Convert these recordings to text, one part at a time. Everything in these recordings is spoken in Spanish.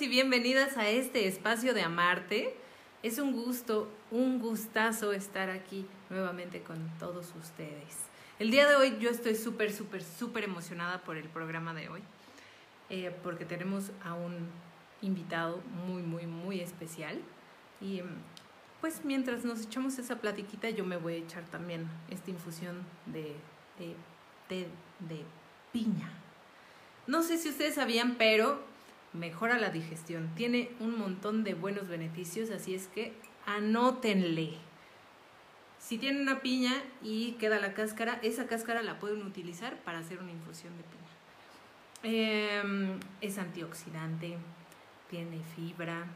y bienvenidas a este espacio de Amarte. Es un gusto, un gustazo estar aquí nuevamente con todos ustedes. El día de hoy yo estoy súper, súper, súper emocionada por el programa de hoy, eh, porque tenemos a un invitado muy, muy, muy especial. Y pues mientras nos echamos esa platiquita, yo me voy a echar también esta infusión de, de, de, de piña. No sé si ustedes sabían, pero mejora la digestión. Tiene un montón de buenos beneficios, así es que anótenle. Si tienen una piña y queda la cáscara, esa cáscara la pueden utilizar para hacer una infusión de piña. Eh, es antioxidante, tiene fibra,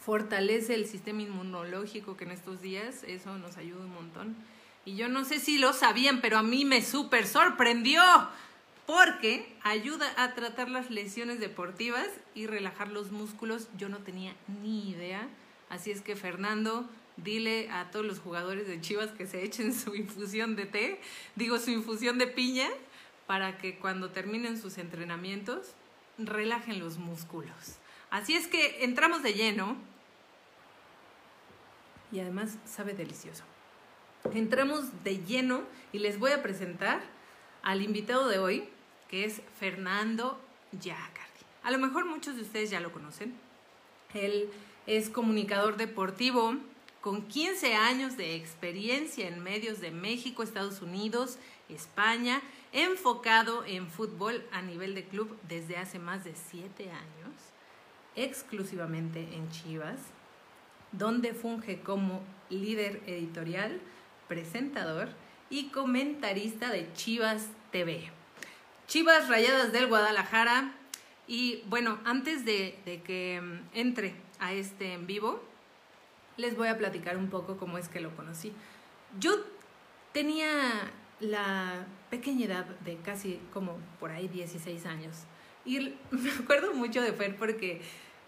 fortalece el sistema inmunológico que en estos días eso nos ayuda un montón. Y yo no sé si lo sabían, pero a mí me súper sorprendió porque ayuda a tratar las lesiones deportivas y relajar los músculos. Yo no tenía ni idea. Así es que Fernando, dile a todos los jugadores de Chivas que se echen su infusión de té, digo su infusión de piña, para que cuando terminen sus entrenamientos relajen los músculos. Así es que entramos de lleno y además sabe delicioso. Entramos de lleno y les voy a presentar al invitado de hoy, que es Fernando Yacardi. A lo mejor muchos de ustedes ya lo conocen. Él es comunicador deportivo con 15 años de experiencia en medios de México, Estados Unidos, España, enfocado en fútbol a nivel de club desde hace más de 7 años, exclusivamente en Chivas, donde funge como líder editorial, presentador y comentarista de Chivas TV. Chivas Rayadas del Guadalajara. Y bueno, antes de, que entre a este en vivo, les voy a platicar un poco cómo es que lo conocí. Yo tenía la pequeña edad de casi como por ahí 16 años. Y me acuerdo mucho de Fer porque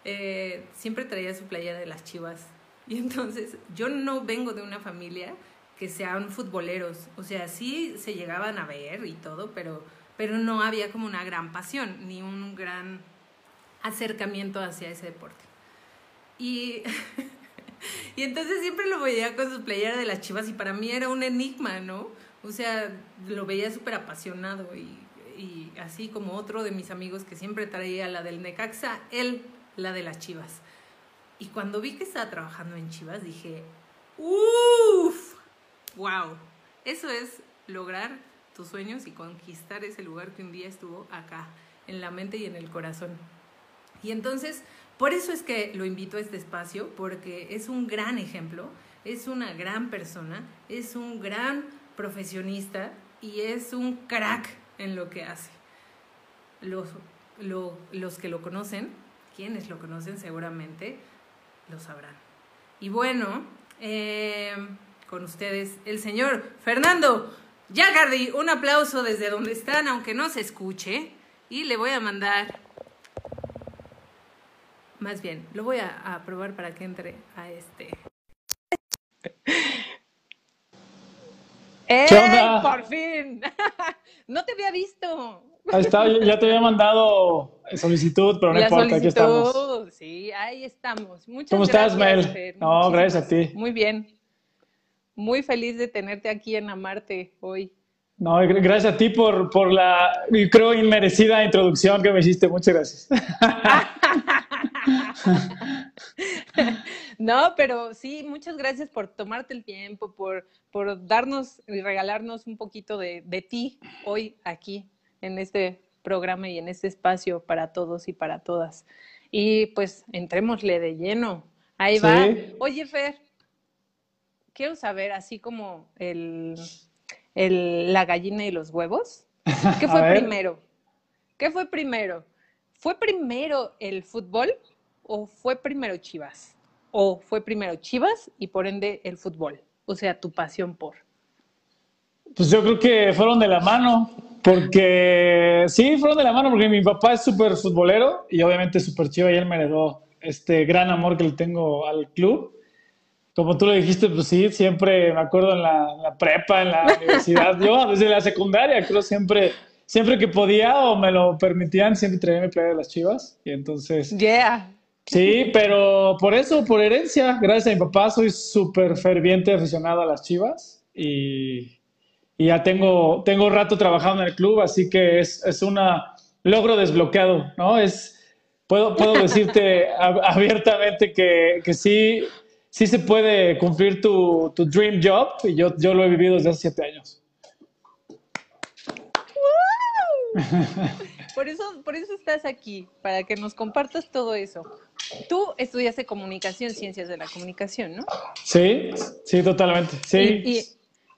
eh, siempre traía su playera de las chivas. Y entonces yo no vengo de una familia que sean futboleros. O sea, sí se llegaban a ver y todo, pero pero no había como una gran pasión ni un gran acercamiento hacia ese deporte. Y, y entonces siempre lo veía con su playera de las chivas y para mí era un enigma, ¿no? O sea, lo veía súper apasionado y, y así como otro de mis amigos que siempre traía la del Necaxa, él la de las chivas. Y cuando vi que estaba trabajando en Chivas dije, uff, wow, eso es lograr sueños y conquistar ese lugar que un día estuvo acá, en la mente y en el corazón. Y entonces, por eso es que lo invito a este espacio, porque es un gran ejemplo, es una gran persona, es un gran profesionista y es un crack en lo que hace. Los, lo, los que lo conocen, quienes lo conocen seguramente, lo sabrán. Y bueno, eh, con ustedes el señor Fernando ya, Gardi, un aplauso desde donde están, aunque no se escuche. Y le voy a mandar. Más bien, lo voy a, a probar para que entre a este. ¿Qué onda? ¡Por fin! no te había visto. Ahí está, ya te había mandado solicitud, pero no La importa, aquí estamos. solicitud, sí, ahí estamos. Muchas ¿Cómo estás, Mel? Fer, No, muchísimas. gracias a ti. Muy bien. Muy feliz de tenerte aquí en Amarte hoy. No, gr- gracias a ti por, por la, creo, inmerecida introducción que me hiciste. Muchas gracias. No, pero sí, muchas gracias por tomarte el tiempo, por, por darnos y regalarnos un poquito de, de ti hoy aquí en este programa y en este espacio para todos y para todas. Y pues entrémosle de lleno. Ahí va. Sí. Oye, Fer, quiero saber, así como el, el- la gallina y los huevos, ¿qué fue primero? ¿Qué fue primero? ¿Fue primero el fútbol o fue primero Chivas? ¿O fue primero Chivas y por ende el fútbol? O sea, tu pasión por. Pues yo creo que fueron de la mano, porque sí, fueron de la mano, porque mi papá es súper futbolero y obviamente súper chiva y él me heredó este gran amor que le tengo al club. Como tú lo dijiste, pues sí, siempre me acuerdo en la, en la prepa, en la universidad, yo desde la secundaria creo siempre, siempre que podía o me lo permitían, siempre traía mi playa de las chivas. Y entonces. Yeah. Sí, pero por eso, por herencia, gracias a mi papá, soy súper ferviente aficionado a las chivas. Y, y, ya tengo, tengo rato trabajando en el club, así que es, es un logro desbloqueado, ¿no? Es. Puedo, puedo decirte abiertamente que, que sí, sí se puede cumplir tu, tu, dream job y yo, yo lo he vivido desde hace siete años. Por eso, por eso estás aquí, para que nos compartas todo eso. Tú estudiaste comunicación, ciencias de la comunicación, ¿no? Sí, sí, totalmente. Sí. Y,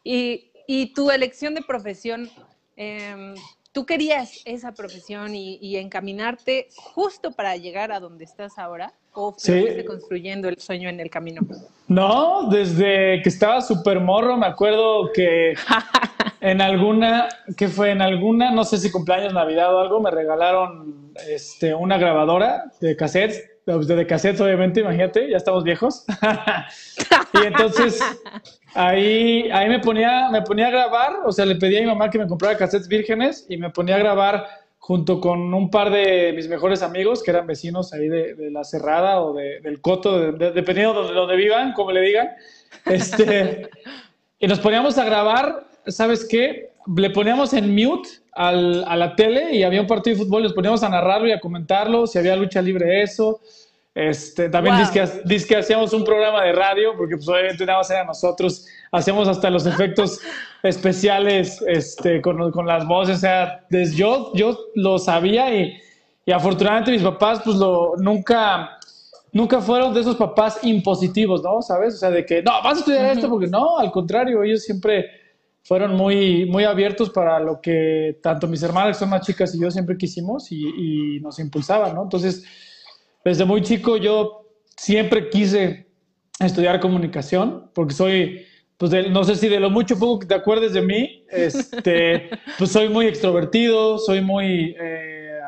y, y, tu elección de profesión, eh, ¿tú querías esa profesión y, y, encaminarte justo para llegar a donde estás ahora? ¿O fuiste construyendo el sueño en el camino? No, desde que estaba súper morro, me acuerdo que en alguna, que fue en alguna, no sé si cumpleaños, Navidad o algo, me regalaron este, una grabadora de cassettes, de cassettes obviamente, imagínate, ya estamos viejos. y entonces ahí, ahí me, ponía, me ponía a grabar, o sea, le pedí a mi mamá que me comprara cassettes vírgenes y me ponía a grabar junto con un par de mis mejores amigos que eran vecinos ahí de, La Cerrada o del Coto, dependiendo de donde vivan, como le digan. Este, y nos poníamos a grabar ¿sabes qué? Le poníamos en mute al, a la tele y había un partido de fútbol, les poníamos a narrarlo y a comentarlo, si había lucha libre, eso. Este, también wow. que, hacíamos un programa de radio, porque pues obviamente nada más era nosotros, hacíamos hasta los efectos especiales este, con, con las voces, o sea, yo, yo lo sabía y, y afortunadamente mis papás pues lo, nunca, nunca fueron de esos papás impositivos, ¿no? ¿Sabes? O sea, de que, no, vas a estudiar esto, porque no, al contrario, ellos siempre fueron muy, muy abiertos para lo que tanto mis hermanas, que son más chicas, y yo siempre quisimos y, nos impulsaban, ¿no? Entonces, desde muy chico yo siempre quise estudiar comunicación, porque soy, pues no sé si de lo mucho poco que te acuerdes de mí, este, pues soy muy extrovertido, soy muy, eh,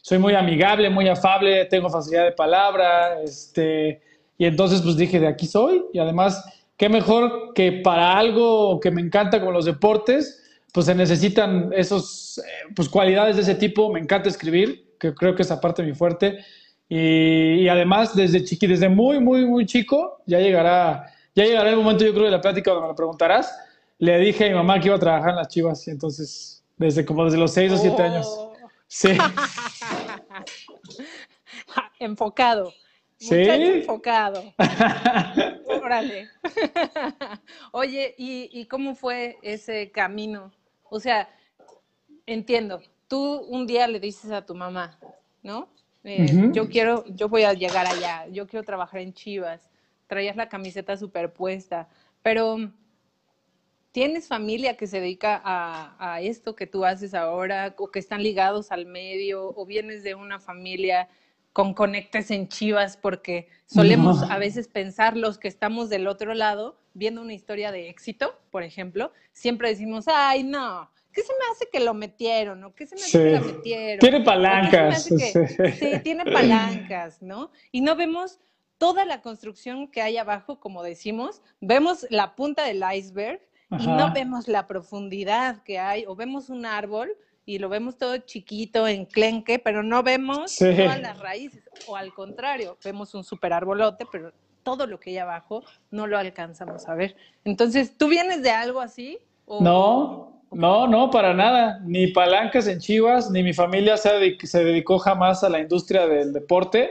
soy muy amigable, muy afable, tengo facilidad de palabra, este, y entonces pues dije, de aquí soy, y además qué mejor que para algo que me encanta como los deportes, pues se necesitan esos, eh, pues cualidades de ese tipo. Me encanta escribir, que creo que es aparte mi fuerte. Y, además, desde chiqui, desde muy, muy, muy chico, ya llegará, ya llegará el momento, yo creo, de la plática donde me lo preguntarás. Le dije a mi mamá que iba a trabajar en las chivas, y entonces, desde como desde los seis o siete años. Oh. Sí. Enfocado. Sí. enfocado. Órale. Oye, ¿y, ¿y, cómo fue ese camino? O sea, entiendo, tú un día le dices a tu mamá, ¿no? Eh, yo quiero, yo voy a llegar allá, yo quiero trabajar en Chivas, traías la camiseta superpuesta, pero ¿tienes familia que se dedica a, a esto que tú haces ahora o que están ligados al medio o vienes de una familia con conectes en Chivas, porque solemos a veces pensar los que estamos del otro lado, viendo una historia de éxito, por ejemplo, siempre decimos, ay, no, ¿qué se me hace que lo metieron? ¿O qué se me hace que la metieron? Tiene palancas. sí, tiene palancas, ¿no? Y no vemos toda la construcción que hay abajo, como decimos, vemos la punta del iceberg y no vemos la profundidad que hay, o vemos un árbol y lo vemos todo chiquito, enclenque, pero no vemos todas las raíces. O al contrario, vemos un super arbolote, pero todo lo que hay abajo no lo alcanzamos a ver. Entonces, ¿tú vienes de algo así? No, no, no, para nada. Ni palancas en Chivas, ni mi familia se, se dedicó jamás a la industria del deporte.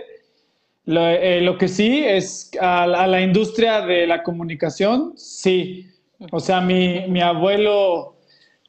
Lo, eh, que sí es a, a, la industria de la comunicación, sí. O sea, mi, mi abuelo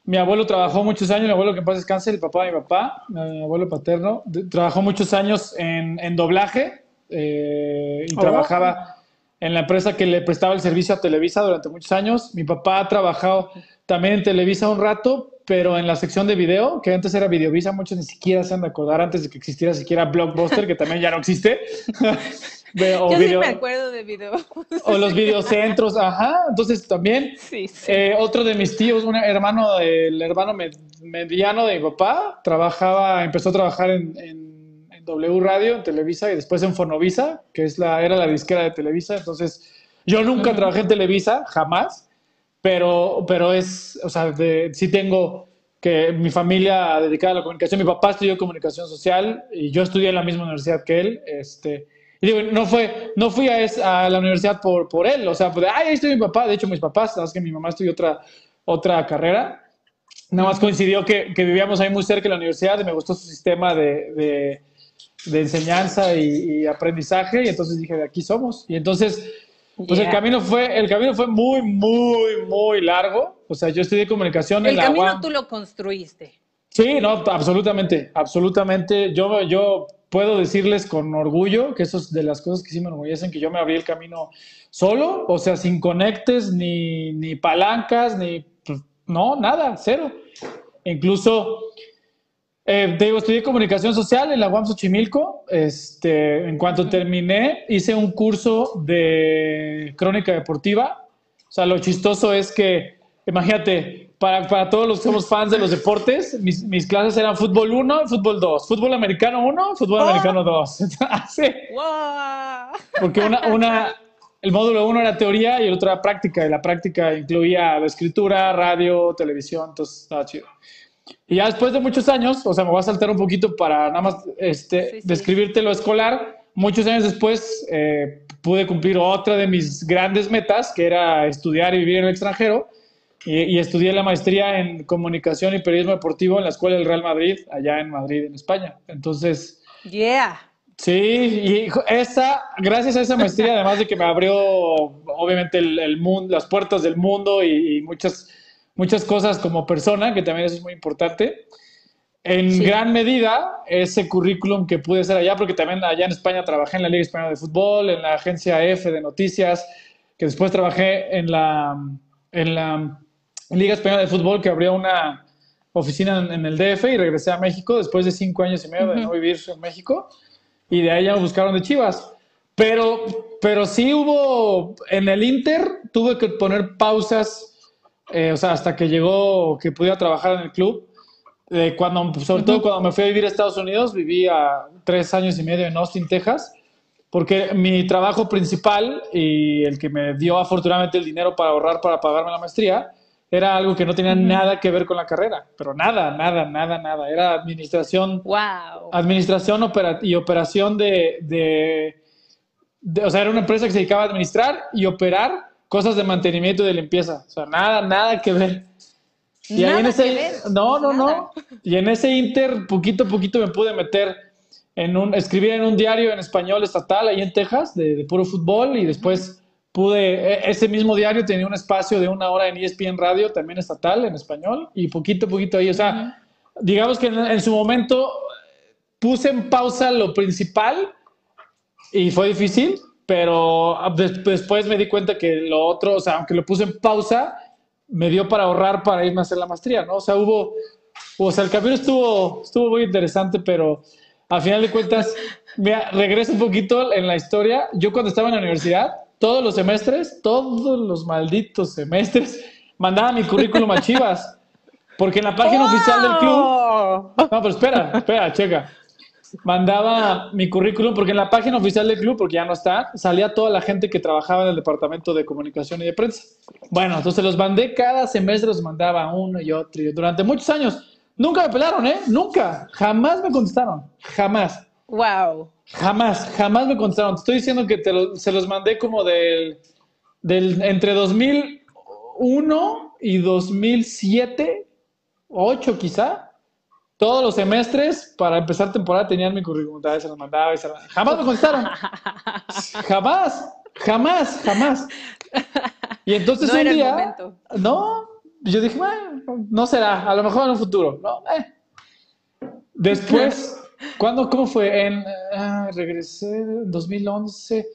mi abuelo trabajó muchos años, mi abuelo que en paz descanse, el papá de mi papá, mi abuelo paterno, trabajó muchos años en, en doblaje eh, y oh. trabajaba en la empresa que le prestaba el servicio a Televisa durante muchos años. Mi papá ha trabajado también en Televisa un rato, pero en la sección de video, que antes era Videovisa, muchos ni siquiera se han de acordar antes de que existiera siquiera Blockbuster, que también ya no existe. Yo sí me acuerdo de video. O los videocentros, ajá. Entonces también eh, otro de mis tíos, un hermano, el hermano mediano de mi papá, trabajaba, empezó a trabajar en, W Radio, en Televisa y después en Fonovisa, que es la, era la disquera de Televisa. Entonces, yo nunca trabajé en Televisa, jamás, pero, pero es, o sea, sí tengo que mi familia dedicada a la comunicación, mi papá estudió comunicación social y yo estudié en la misma universidad que él. Este, y digo, no, fue, no fui a, a la universidad por, por él, o sea, pues, ay, ahí estoy mi papá. De hecho, mis papás, sabes que mi mamá estudió otra, otra carrera. Nada más coincidió que, que, vivíamos ahí muy cerca de la universidad y me gustó su sistema de, de, de enseñanza y, y, aprendizaje y entonces dije, de aquí somos. Y entonces, pues yeah. el, camino fue, el camino fue muy, muy, muy largo. O sea, yo estudié comunicación el en la camino UAM. tú lo construiste. Sí, no, absolutamente, absolutamente. Yo, yo puedo decirles con orgullo que eso es de las cosas que sí me enorgullecen, que yo me abrí el camino solo, o sea, sin conectes, ni, ni palancas, ni, pues, no, nada, cero. Incluso, eh, te digo, estudié comunicación social en la UAM Xochimilco. Este, en cuanto terminé, hice un curso de crónica deportiva. O sea, lo chistoso es que, imagínate, para, para, todos los que somos fans de los deportes, mis, mis clases eran fútbol 1 y fútbol 2. Fútbol americano 1, fútbol oh. americano 2. sí. wow. Porque una, una, el módulo 1 era teoría y el otro era práctica. Y la práctica incluía la escritura, radio, televisión. Entonces estaba chido. Y ya después de muchos años, o sea, me voy a saltar un poquito para nada más este, sí, sí. describirte lo escolar. Muchos años después eh, pude cumplir otra de mis grandes metas, que era estudiar y vivir en el extranjero. Y, y, estudié la maestría en comunicación y periodismo deportivo en la Escuela del Real Madrid, allá en Madrid, en España. Entonces. Yeah. Sí, y esa, gracias a esa maestría, además de que me abrió, obviamente, el, el mundo, las puertas del mundo y, y, muchas, muchas cosas como persona, que también eso es muy importante. En sí. gran medida, ese currículum que pude hacer allá, porque también allá en España trabajé en la Liga Española de Fútbol, en la agencia F de noticias, que después trabajé en la, en la Liga Española de Fútbol que abrió una oficina en, en, el DF y regresé a México después de cinco años y medio uh -huh. de no vivir en México y de ahí ya me buscaron de Chivas. Pero, pero sí hubo, en el Inter tuve que poner pausas, eh, o sea, hasta que llegó, que pudiera trabajar en el club. Eh, cuando, sobre uh -huh. todo cuando me fui a vivir a Estados Unidos, viví a tres años y medio en Austin, Texas, porque mi trabajo principal y el que me dio afortunadamente el dinero para ahorrar para pagarme la maestría, era algo que no tenía nada que ver con la carrera, pero nada, nada, nada, nada. Era administración, wow. administración opera y operación de, de, de, o sea, era una empresa que se dedicaba a administrar y operar cosas de mantenimiento y de limpieza. O sea, nada, nada que ver. Y nada ahí en ese, no, no, nada. no. Y en ese inter, poquito a poquito me pude meter en un, escribir en un diario en español estatal ahí en Texas, de, de puro fútbol, y después... pude, e, ese mismo diario tenía un espacio de una hora en ESPN Radio, también estatal, en español, y poquito a poquito ahí, o sea, uh -huh. digamos que en, en, su momento puse en pausa lo principal y fue difícil, pero después me di cuenta que lo otro, o sea, aunque lo puse en pausa, me dio para ahorrar para irme a hacer la maestría, ¿no? O sea, hubo, o sea, el camino estuvo, estuvo muy interesante, pero al final de cuentas, mira, regreso un poquito en la historia. Yo cuando estaba en la universidad, todos los semestres, todos los malditos semestres, mandaba mi currículum a Chivas. Porque en la página oh. oficial del club. No, pero espera, espera, checa. Mandaba mi currículum porque en la página oficial del club, porque ya no está, salía toda la gente que trabajaba en el departamento de comunicación y de prensa. Bueno, entonces los mandé cada semestre, los mandaba uno y otro. Y durante muchos años. Nunca me pelaron, ¿eh? Nunca. Jamás me contestaron. Jamás. Wow. Jamás, jamás me contestaron. Te estoy diciendo que te lo, se los mandé como del, del entre 2001 y 2007, 8 quizá. Todos los semestres para empezar temporada tenían mi currículum. Se los mandaba y se los... Jamás me contestaron. jamás, jamás, jamás. Y entonces no un día, no, yo dije, bueno, no será, a lo mejor en un futuro. No, eh. Después ¿Cuándo, ¿Cómo fue? En, uh, regresé en 2011.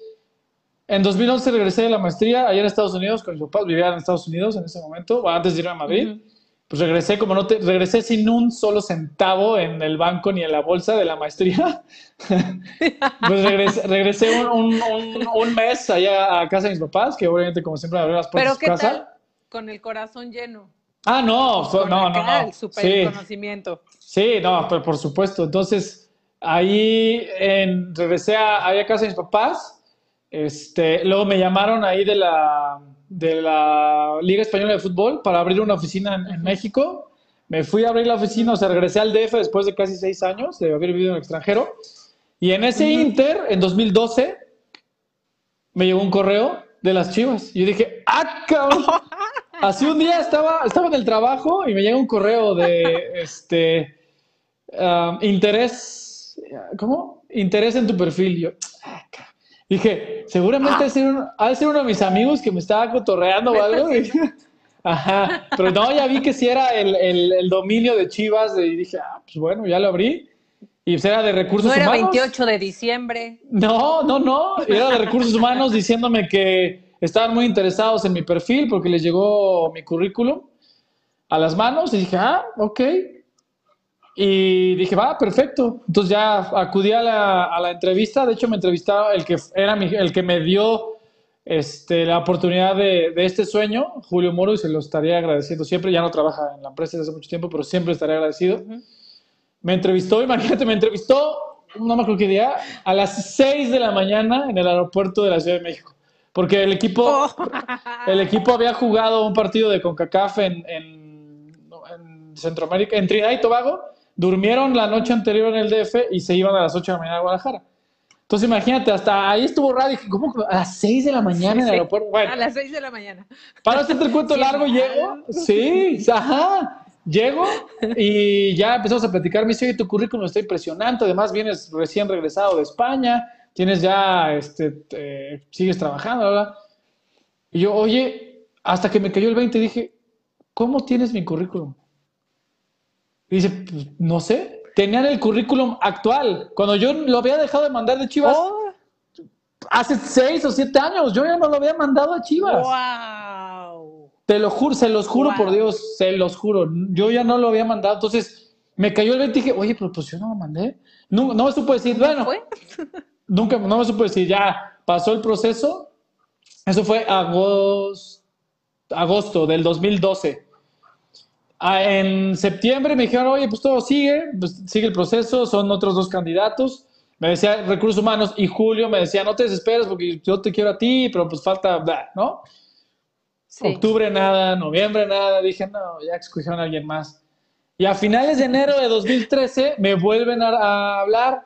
En 2011 regresé de la maestría allá en Estados Unidos con mis papás, vivía en Estados Unidos en ese momento, o antes de ir a Madrid. Uh -huh. Pues regresé como no te, regresé sin un solo centavo en el banco ni en la bolsa de la maestría. pues regresé, regresé un, un, un, un, mes allá a casa de mis papás, que obviamente como siempre me abrió las puertas ¿Pero su casa. Tal? Con el corazón lleno. Ah, no, no, no, no. Super sí. conocimiento. Sí, no, pero por supuesto. Entonces, ahí en, regresé a, a casa de mis papás. Este, luego me llamaron ahí de la, de la Liga Española de Fútbol para abrir una oficina en, en México. me fui a abrir la oficina, o sea, regresé al DF después de casi seis años de haber vivido en el extranjero. Y en ese inter, en 2012, me llegó un correo de las chivas. Y yo dije, ¡ah, cabrón! Así un día estaba, estaba en el trabajo y me llega un correo de este um, interés, ¿cómo? Interés en tu perfil. Yo, ah. Dije, seguramente ha de ser, uno, ha de ser uno de mis amigos que me estaba cotorreando o algo. Y Ajá, pero no, ya vi que si era el, el, el dominio de Chivas y dije, ah, pues bueno, ya lo abrí. Y pues era de recursos no era humanos. 28 de diciembre. No, no, no. Era de recursos humanos diciéndome que estaban muy interesados en mi perfil porque les llegó mi currículum a las manos. Y dije, ah, ok. Y dije, va, perfecto. Entonces ya acudí a la, a la entrevista. De hecho, me entrevistaba el que era mi, el que me dio este, la oportunidad de, de, este sueño, Julio Moro, y se lo estaría agradeciendo siempre. Ya no trabaja en la empresa desde hace mucho tiempo, pero siempre estaría agradecido. Uh -huh. Me entrevistó, imagínate, me entrevistó, no me acuerdo qué día, a las 6 de la mañana en el aeropuerto de la Ciudad de México. Porque el equipo, oh. el equipo había jugado un partido de CONCACAF en, en, en Centroamérica, en Trinidad y Tobago. Durmieron la noche anterior en el DF y se iban a las 8 de la mañana a Guadalajara. Entonces imagínate, hasta ahí estuvo raro. Dije, ¿cómo? A las 6 de la mañana en el aeropuerto. Bueno, a las 6 de la mañana. Para hacerte el cuento sí, largo, mal. llego. Sí, ajá. Llego y ya empezamos a platicar. Me dice, tu currículum está impresionante. Además, vienes recién regresado de España. Tienes ya, este, te, sigues trabajando, ¿verdad? Y yo, oye, hasta que me cayó el 20, dije, ¿cómo tienes mi currículum? Y dice, pues, no sé, tenían el currículum actual. Cuando yo lo había dejado de mandar de Chivas oh. hace seis o siete años, yo ya no lo había mandado a Chivas. Wow. Te lo juro, se los juro wow. por Dios, se los juro. Yo ya no lo había mandado. Entonces me cayó el 20 y dije, oye, pero pues yo no lo mandé. No, no me supo decir, bueno, fue? nunca, no me supo decir, ya pasó el proceso. Eso fue agosto, agosto del 2012. Ah, en septiembre me dijeron, oye, pues todo sigue, pues sigue el proceso, son otros dos candidatos. Me decía Recursos Humanos y Julio me decía, no te desesperes porque yo te quiero a ti, pero pues falta, ¿no? Sí. Octubre nada, noviembre nada. Dije, no, ya escogieron a alguien más. Y a finales de enero de 2013 me vuelven a, a hablar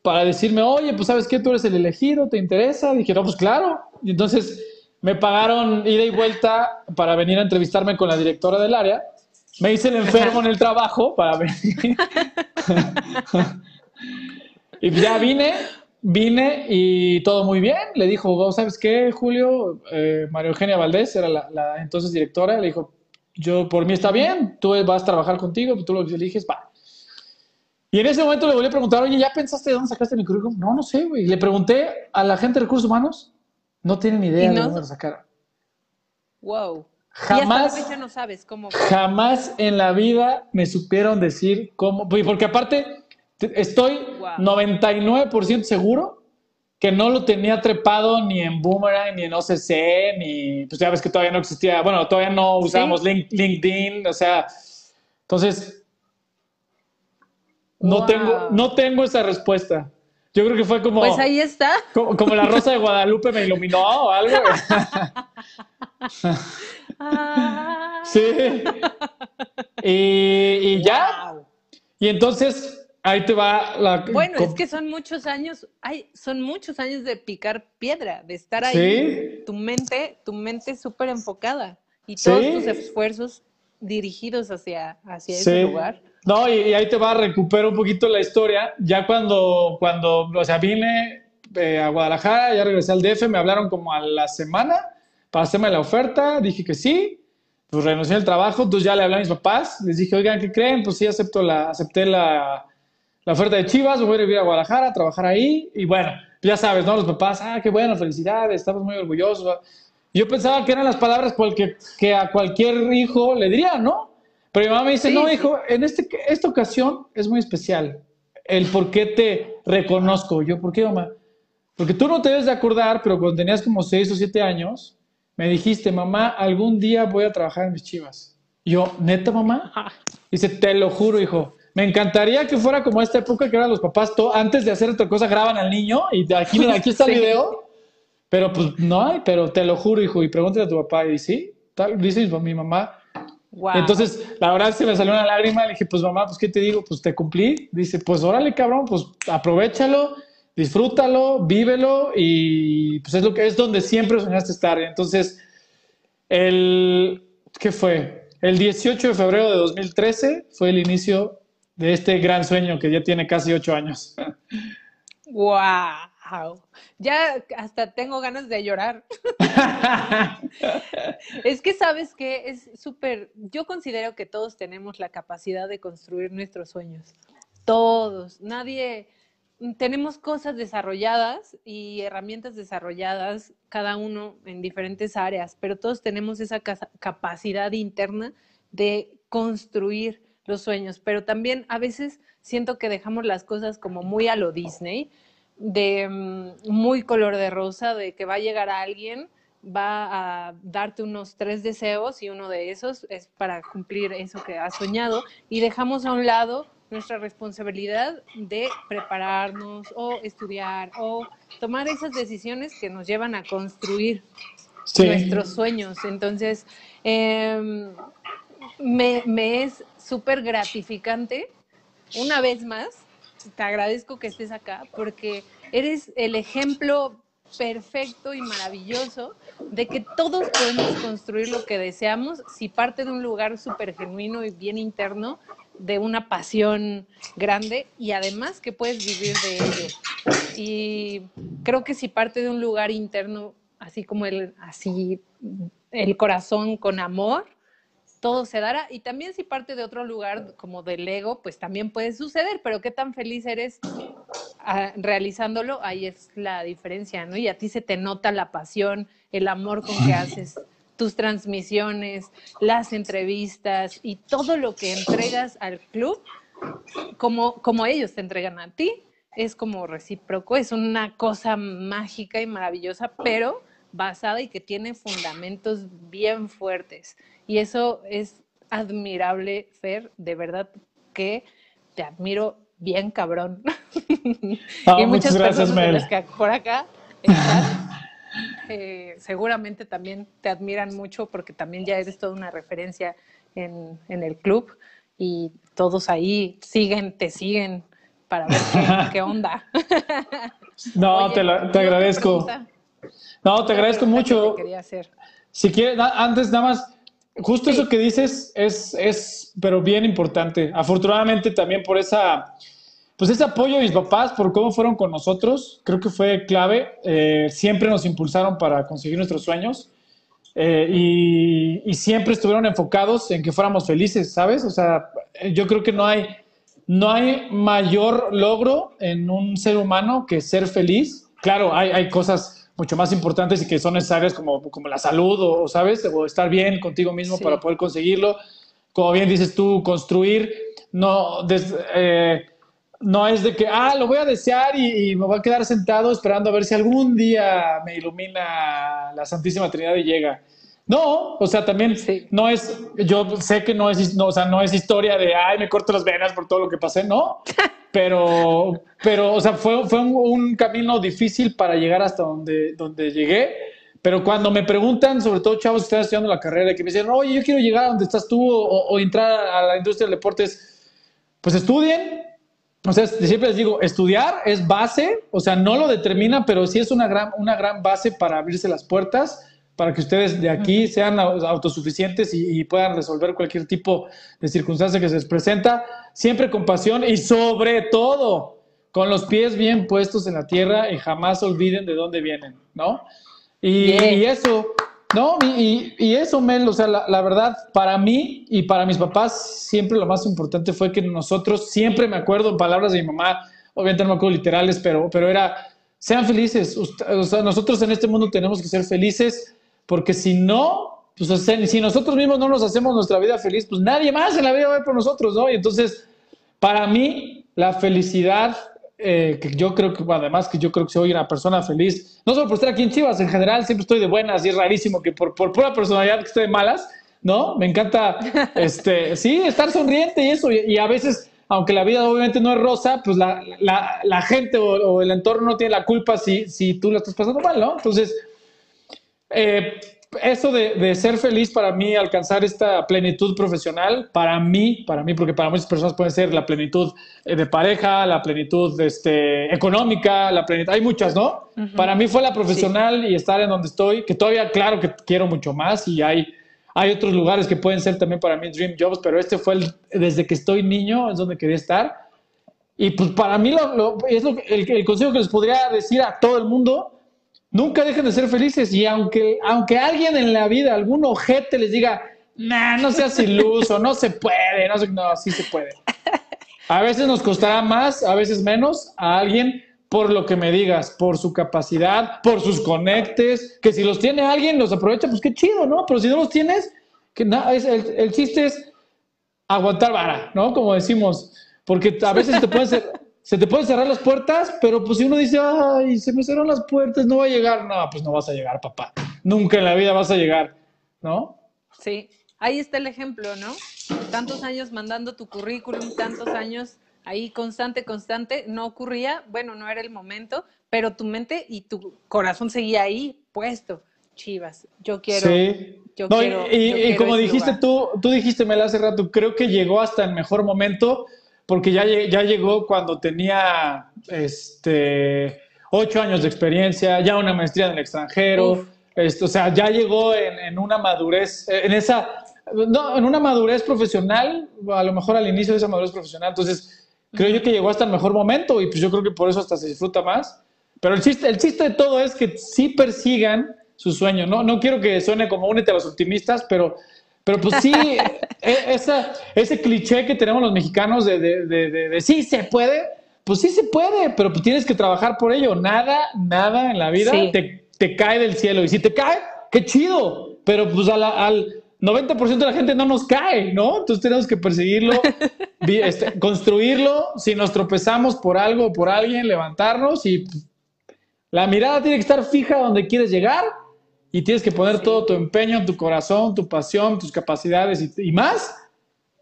para decirme, oye, pues sabes qué, tú eres el elegido, ¿te interesa? Dije, no, pues claro. Y entonces me pagaron ida y vuelta para venir a entrevistarme con la directora del área. Me hice el enfermo en el trabajo para venir. y ya vine, vine y todo muy bien. Le dijo, oh, ¿sabes qué, Julio? Eh, María Eugenia Valdés era la, la, entonces directora. Le dijo, yo por mí está bien, tú vas a trabajar contigo, tú lo eliges, va. Y en ese momento le volví a preguntar, oye, ¿ya pensaste de dónde sacaste mi currículum? No, no sé, güey. Le pregunté a la gente de recursos humanos no tienen idea no? de dónde lo sacaron. Wow. Jamás, y hasta no sabes cómo. Jamás en la vida me supieron decir cómo. Porque aparte, estoy wow. 99% seguro que no lo tenía trepado ni en Boomerang, ni en OCC, ni. Pues ya ves que todavía no existía. Bueno, todavía no usábamos ¿Sí? LinkedIn, o sea. Entonces. No, wow. tengo, no tengo esa respuesta. Yo creo que fue como. Pues ahí está. Como, como la rosa de Guadalupe me iluminó o algo. sí. Y, y ya. Wow. Y entonces ahí te va la. Bueno, es que son muchos años, hay, son muchos años de picar piedra, de estar ahí. ¿Sí? Tu mente, tu mente súper enfocada y todos ¿Sí? tus esfuerzos dirigidos hacia, hacia sí. ese lugar. No, y, ahí te va a recuperar un poquito la historia. Ya cuando, cuando o sea, vine eh, a Guadalajara, ya regresé al DF, me hablaron como a la semana para hacerme la oferta, dije que sí, pues renuncié al trabajo, entonces ya le hablé a mis papás, les dije, oigan, ¿qué creen? Pues sí, acepto la, acepté la, la oferta de Chivas, voy a ir a Guadalajara a trabajar ahí, y bueno, ya sabes, ¿no? Los papás, ah, qué bueno, felicidades, estamos muy orgullosos. Yo pensaba que eran las palabras que, a cualquier hijo le dirían, ¿no? Pero mi mamá me dice, sí, no, hijo, en este, esta ocasión es muy especial. El por qué te reconozco. Yo, ¿por qué, mamá? Porque tú no te debes de acordar, pero cuando tenías como seis o siete años, me dijiste, mamá, algún día voy a trabajar en mis chivas. Y yo, ¿neta, mamá? Dice, te lo juro, hijo. Me encantaría que fuera como esta época que eran los papás, todo, antes de hacer otra cosa, graban al niño y aquí, mira, aquí está el video. Pero pues no hay, pero te lo juro, hijo. Y pregúntale a tu papá. Y sí, tal, dice mi mamá, Entonces, la verdad se me salió una lágrima, le dije, pues mamá, pues ¿qué te digo? Pues te cumplí. Dice, pues órale, cabrón, pues aprovechalo, disfrútalo, vívelo y pues es lo que es donde siempre soñaste estar. Entonces, el, ¿qué fue? El 18 de febrero de 2013 fue el inicio de este gran sueño que ya tiene casi ocho años. ¡Wow! Ya hasta tengo ganas de llorar. es que sabes que es súper, yo considero que todos tenemos la capacidad de construir nuestros sueños. Todos. Nadie, tenemos cosas desarrolladas y herramientas desarrolladas, cada uno en diferentes áreas, pero todos tenemos esa capacidad interna de construir los sueños, pero también a veces siento que dejamos las cosas como muy a lo Disney, de mm, muy color de rosa, de que va a llegar alguien, va a darte unos tres deseos y uno de esos es para cumplir eso que has soñado y dejamos a un lado nuestra responsabilidad de prepararnos o estudiar o tomar esas decisiones que nos llevan a construir nuestros sueños. Entonces, em, me, me es súper gratificante, una vez más, te agradezco que estés acá porque eres el ejemplo perfecto y maravilloso de que todos podemos construir lo que deseamos si parte de un lugar súper genuino y bien interno, de una pasión grande y además que puedes vivir de ello. Y creo que si parte de un lugar interno, así como el, así, el corazón con amor, todo se dará. Y también si parte de otro lugar como del ego, pues también puede suceder, pero qué tan feliz eres ah, realizándolo, ahí es la diferencia, ¿no? Y a ti se te nota la pasión, el amor con que haces tus transmisiones, las entrevistas y todo lo que entregas al club, como, como ellos te entregan a ti, es como recíproco, es una cosa mágica y maravillosa, pero basada y que tiene fundamentos bien fuertes. Y eso es admirable, Fer, de verdad que te admiro bien cabrón. y muchas gracias, Mel. que por acá eh, seguramente también te admiran mucho porque también ya eres toda una referencia en, el club y todos ahí siguen, te siguen para ver qué, onda. no, te, te agradezco. No, te agradezco mucho. Si quieres, antes nada más, justo eso que dices es, es, pero bien importante. Afortunadamente también por esa, pues ese apoyo de mis papás, por cómo fueron con nosotros, creo que fue clave. Eh, siempre nos impulsaron para conseguir nuestros sueños. Eh, y, y, siempre estuvieron enfocados en que fuéramos felices, ¿sabes? O sea, yo creo que no hay, no hay mayor logro en un ser humano que ser feliz. Claro, hay, hay cosas mucho más importantes y que son necesarias como, como la salud o, ¿sabes? O estar bien contigo mismo para poder conseguirlo. Como bien dices tú, construir no, eh, no es de que, ah, lo voy a desear y, me voy a quedar sentado esperando a ver si algún día me ilumina la Santísima Trinidad y llega. No, o sea, también no es, yo sé que no es, no, o sea, no es historia de, ay, me corto las venas por todo lo que pasé, no, pero, pero, o sea, fue, fue un, camino difícil para llegar hasta donde, donde llegué, pero cuando me preguntan, sobre todo chavos que están estudiando la carrera, que me dicen, oye, yo quiero llegar a donde estás tú o, entrar a la industria del deporte, pues estudien, o sea, siempre les digo, estudiar es base, o sea, no lo determina, pero sí es una gran, una gran base para abrirse las puertas para que ustedes de aquí sean autosuficientes y, puedan resolver cualquier tipo de circunstancia que se les presenta, siempre con pasión y sobre todo con los pies bien puestos en la tierra y jamás olviden de dónde vienen, ¿no? Y, eso, ¿no? Y, eso, Mel, o sea, la, verdad, para mí y para mis papás, siempre lo más importante fue que nosotros, siempre me acuerdo en palabras de mi mamá, obviamente no me acuerdo literales, pero, pero era, sean felices, o sea, nosotros en este mundo tenemos que ser felices porque si no, pues si nosotros mismos no nos hacemos nuestra vida feliz, pues nadie más en la vida va a ver por nosotros, ¿no? Y entonces, para mí, la felicidad, eh, que yo creo que, además que yo creo que soy una persona feliz, no solo por estar aquí en Chivas, en general siempre estoy de buenas y es rarísimo que por, por pura personalidad que esté de malas, ¿no? Me encanta, este, sí, estar sonriente y eso, y, a veces aunque la vida obviamente no es rosa, pues la, la, la gente o, o, el entorno no tiene la culpa si, si tú la estás pasando mal, ¿no? Entonces, eh, eso de, ser feliz para mí, alcanzar esta plenitud profesional, para mí, para mí, porque para muchas personas puede ser la plenitud eh, de pareja, la plenitud este, económica, la plenitud, hay muchas, ¿no? Para mí fue la profesional y estar en donde estoy, que todavía claro que quiero mucho más y hay, hay otros lugares que pueden ser también para mí dream jobs, pero este fue el, desde que estoy niño, es donde quería estar. Y pues para mí lo, es lo, el, el consejo que les podría decir a todo el mundo Nunca dejen de ser felices y aunque, aunque alguien en la vida, algún ojete les diga, nah, no seas iluso, no se puede, no, no, sí se puede. A veces nos costará más, a veces menos a alguien por lo que me digas, por su capacidad, por sus conectes, que si los tiene alguien, los aprovecha, pues qué chido, ¿no? Pero si no los tienes, que nada, es, el, el, chiste es aguantar vara, ¿no? Como decimos, porque a veces te pueden ser, se te pueden cerrar las puertas, pero pues si uno dice, ay, se me cerraron las puertas, no va a llegar, no, pues no vas a llegar, papá. Nunca en la vida vas a llegar, ¿no? Sí, ahí está el ejemplo, ¿no? Tantos años mandando tu currículum, tantos años ahí constante, constante, no ocurría, bueno, no era el momento, pero tu mente y tu corazón seguía ahí puesto. Chivas, yo quiero. Sí. Yo quiero, y, como dijiste tú, tú dijiste, Mel, hace rato, creo que llegó hasta el mejor momento porque ya, ya llegó cuando tenía este, ocho años de experiencia, ya una maestría en el extranjero, esto, o sea, ya llegó en, una madurez, en esa, no, en una madurez profesional, a lo mejor al inicio de esa madurez profesional, entonces creo yo que llegó hasta el mejor momento y pues yo creo que por eso hasta se disfruta más. Pero el chiste, el chiste de todo es que sí persigan su sueño, ¿no? No quiero que suene como únete a los optimistas, pero pero pues sí, e, esa, ese cliché que tenemos los mexicanos de, de, de, de, sí se puede, pues sí se puede, pero pues tienes que trabajar por ello. Nada, nada en la vida te, te, cae del cielo. Y si te cae, qué chido, pero pues al 90% de la gente no nos cae, ¿no? Entonces tenemos que perseguirlo, este, construirlo. Si nos tropezamos por algo o por alguien, levantarnos y pues, la mirada tiene que estar fija donde quieres llegar y tienes que poner todo tu empeño, tu corazón, tu pasión, tus capacidades y, más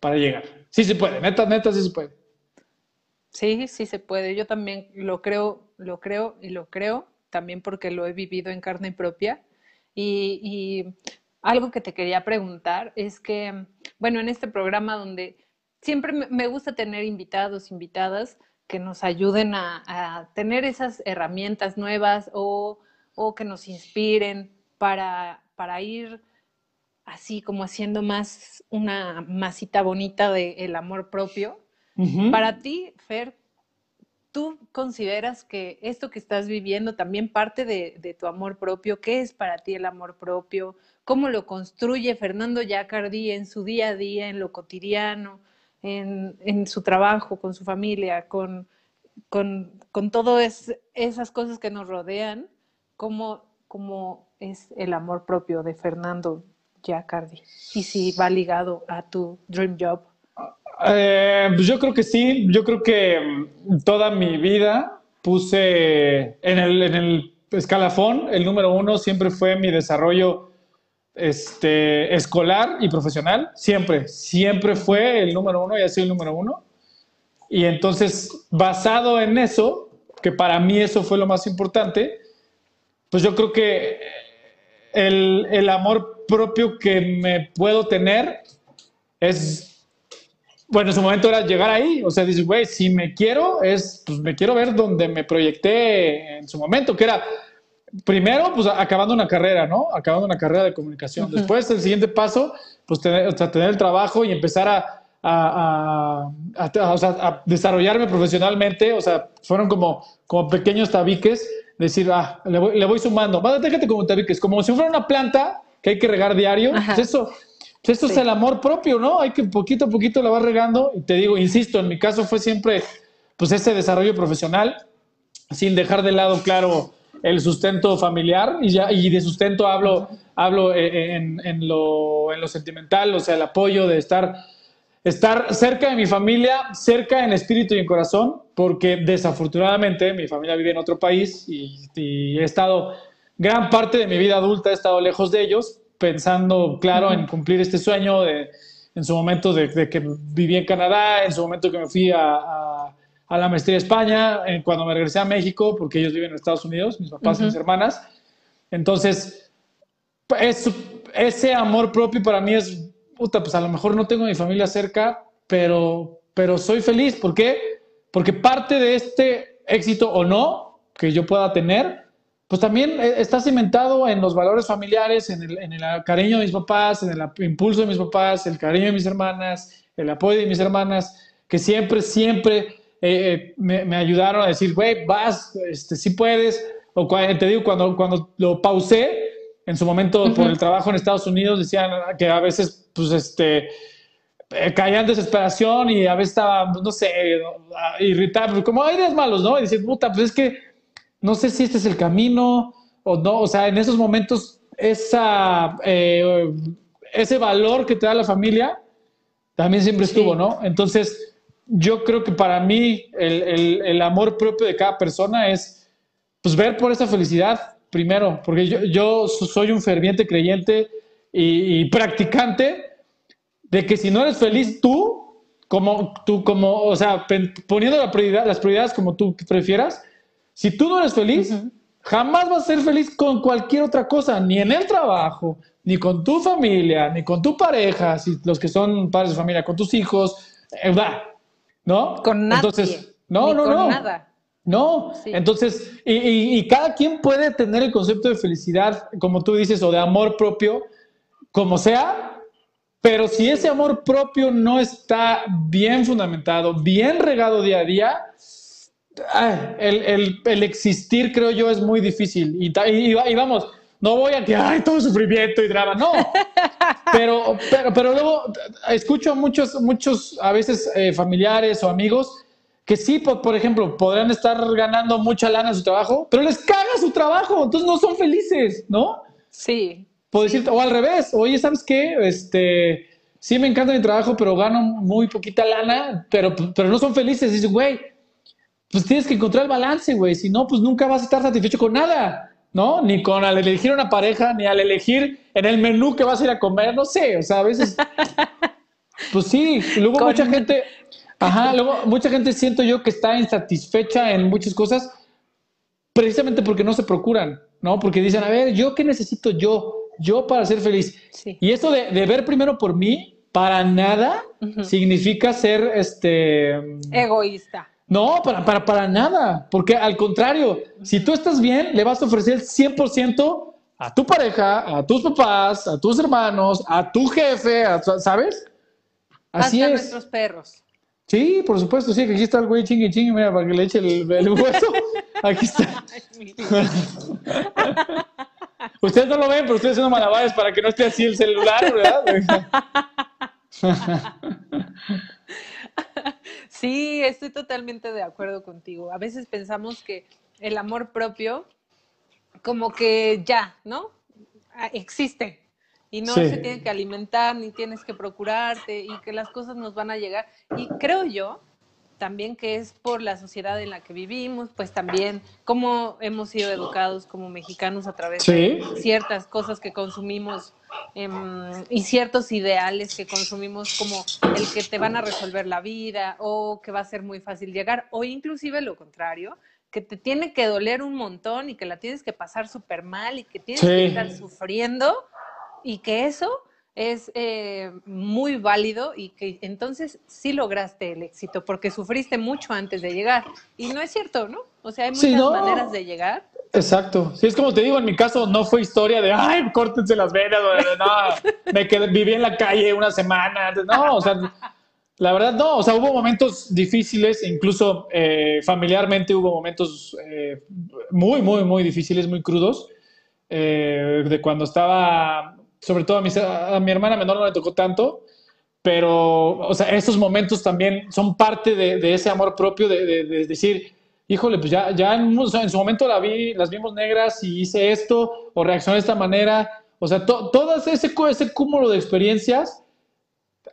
para llegar. Sí se puede, neta, neta, sí se puede. Sí, sí se puede. Yo también lo creo, lo creo y lo creo, también porque lo he vivido en carne propia. Y, y algo que te quería preguntar es que, bueno, en este programa donde siempre me gusta tener invitados, invitadas que nos ayuden a, a tener esas herramientas nuevas o, o que nos inspiren para, para ir así como haciendo más una masita bonita del el amor propio. Para ti, Fer, ¿tú consideras que esto que estás viviendo también parte de, tu amor propio? ¿Qué es para ti el amor propio? ¿Cómo lo construye Fernando Yacardi en su día a día, en lo cotidiano, en, su trabajo, con su familia, con, con, con todas esas cosas que nos rodean? ¿Cómo, cómo es el amor propio de Fernando Giacardi y si va ligado a tu dream job. Eh, pues yo creo que sí, yo creo que mm, toda mi vida puse en el, en el escalafón, el número uno siempre fue mi desarrollo este, escolar y profesional, siempre, siempre fue el número uno y ha sido el número uno. Y entonces, basado en eso, que para mí eso fue lo más importante, pues yo creo que el, amor propio que me puedo tener es, bueno, en su momento era llegar ahí, o sea, dices, güey, si me quiero, es, pues me quiero ver donde me proyecté en su momento, que era, primero, pues acabando una carrera, ¿no? Acabando una carrera de comunicación. Después, el siguiente paso, pues tener, tener el trabajo y empezar a, a, a, desarrollarme profesionalmente, o sea, fueron como, como pequeños tabiques decir, ah, le voy, le voy sumando. déjate como es como si fuera una planta que hay que regar diario. Pues eso, pues eso es el amor propio, ¿no? Hay que poquito a poquito la vas regando. Y te digo, insisto, en mi caso fue siempre pues ese desarrollo profesional, sin dejar de lado, claro, el sustento familiar. Y, ya, y de sustento hablo, hablo eh, en, en, lo, en lo sentimental, o sea, el apoyo de estar estar cerca de mi familia, cerca en espíritu y en corazón, porque desafortunadamente mi familia vive en otro país y, he estado, gran parte de mi vida adulta he estado lejos de ellos, pensando, claro, en cumplir este sueño de, en su momento de, que viví en Canadá, en su momento que me fui a, la maestría de España, cuando me regresé a México, porque ellos viven en Estados Unidos, mis papás y mis hermanas. Entonces, es, ese amor propio para mí es, puta, pues a lo mejor no tengo a mi familia cerca, pero, pero soy feliz. ¿Por qué? Porque parte de este éxito o no que yo pueda tener, pues también eh, está cimentado en los valores familiares, en el, en el cariño de mis papás, en el impulso de mis papás, el cariño de mis hermanas, el apoyo de mis hermanas, que siempre, siempre eh, eh, me, me, ayudaron a decir, güey, vas, este, sí puedes. O te digo, cuando, cuando lo pausé, en su momento por el trabajo en Estados Unidos, decían que a veces, pues, este, caía en desesperación y a veces estaba, no sé, irritable, como hay días malos, ¿no? Y decían, puta, pues es que no sé si este es el camino o no, o sea, en esos momentos esa, eh, ese valor que te da la familia también siempre estuvo, ¿no? Entonces, yo creo que para mí el, el, amor propio de cada persona es pues ver por esa felicidad primero, porque yo, yo soy un ferviente creyente y, practicante de que si no eres feliz tú, como tú, como, o sea, poniendo la prioridad, las prioridades como tú prefieras, si tú no eres feliz, jamás vas a ser feliz con cualquier otra cosa, ni en el trabajo, ni con tu familia, ni con tu pareja, si los que son padres de familia, con tus hijos, eh, ¿no? Con nadie. Entonces, no, no, no. Nada. No, entonces, y, y, cada quien puede tener el concepto de felicidad, como tú dices, o de amor propio, como sea, pero si ese amor propio no está bien fundamentado, bien regado día a día, el, el, existir, creo yo, es muy difícil. Y, y, vamos, no voy a que hay todo sufrimiento y drama, no. Pero, pero, pero luego escucho a muchos, muchos, a veces eh, familiares o amigos que sí, por, por, ejemplo, podrán estar ganando mucha lana en su trabajo, pero les caga su trabajo, entonces no son felices, ¿no? Sí. Puedo decirte, o al revés, oye, ¿sabes qué? Este, sí me encanta mi trabajo, pero gano muy poquita lana, pero, pero no son felices. Dices, güey, pues tienes que encontrar el balance, güey. Si no, pues nunca vas a estar satisfecho con nada, ¿no? Ni con al elegir una pareja, ni al elegir en el menú que vas a ir a comer, no sé. O sea, a veces. Pues sí, luego mucha gente. Ajá, luego mucha gente siento yo que está insatisfecha en muchas cosas precisamente porque no se procuran, ¿no? Porque dicen, a ver, ¿yo qué necesito yo? Yo para ser feliz. Y eso de, de, ver primero por mí, para nada significa ser este egoísta. No, para, para, para nada, porque al contrario, si tú estás bien, le vas a ofrecer el 100% a tu pareja, a tus papás, a tus hermanos, a tu jefe, ¿sabes? Así Hasta es. nuestros perros. Sí, por supuesto, sí, que aquí está el güey chingue chingue, mira, para que le eche el, el hueso. Aquí está. ustedes no lo ven, pero ustedes haciendo malabares para que no esté así el celular, ¿verdad? Sí, estoy totalmente de acuerdo contigo. A veces pensamos que el amor propio, como que ya, ¿no? Ah, existe y no se tiene que alimentar ni tienes que procurarte y que las cosas nos van a llegar. Y creo yo también que es por la sociedad en la que vivimos, pues también cómo hemos sido educados como mexicanos a través de ciertas cosas que consumimos em, y ciertos ideales que consumimos como el que te van a resolver la vida o que va a ser muy fácil llegar o inclusive lo contrario, que te tiene que doler un montón y que la tienes que pasar súper mal y que tienes que estar sufriendo y que eso es eh, muy válido y que entonces sí lograste el éxito porque sufriste mucho antes de llegar. Y no es cierto, ¿no? O sea, hay muchas maneras de llegar. Exacto. Sí, es como te digo, en mi caso no fue historia de, ay, córtense las venas, no, me quedé, viví en la calle una semana. No, o sea, la verdad no, o sea, hubo momentos difíciles, incluso eh, familiarmente hubo momentos eh, muy, muy, muy difíciles, muy crudos, de cuando estaba sobre todo a mi, a mi hermana menor no le tocó tanto, pero, o sea, estos momentos también son parte de, ese amor propio de, decir, híjole, pues ya, ya en, en, su momento la vi, las vimos negras y hice esto, o reaccioné de esta manera, o sea, todo ese, ese cúmulo de experiencias,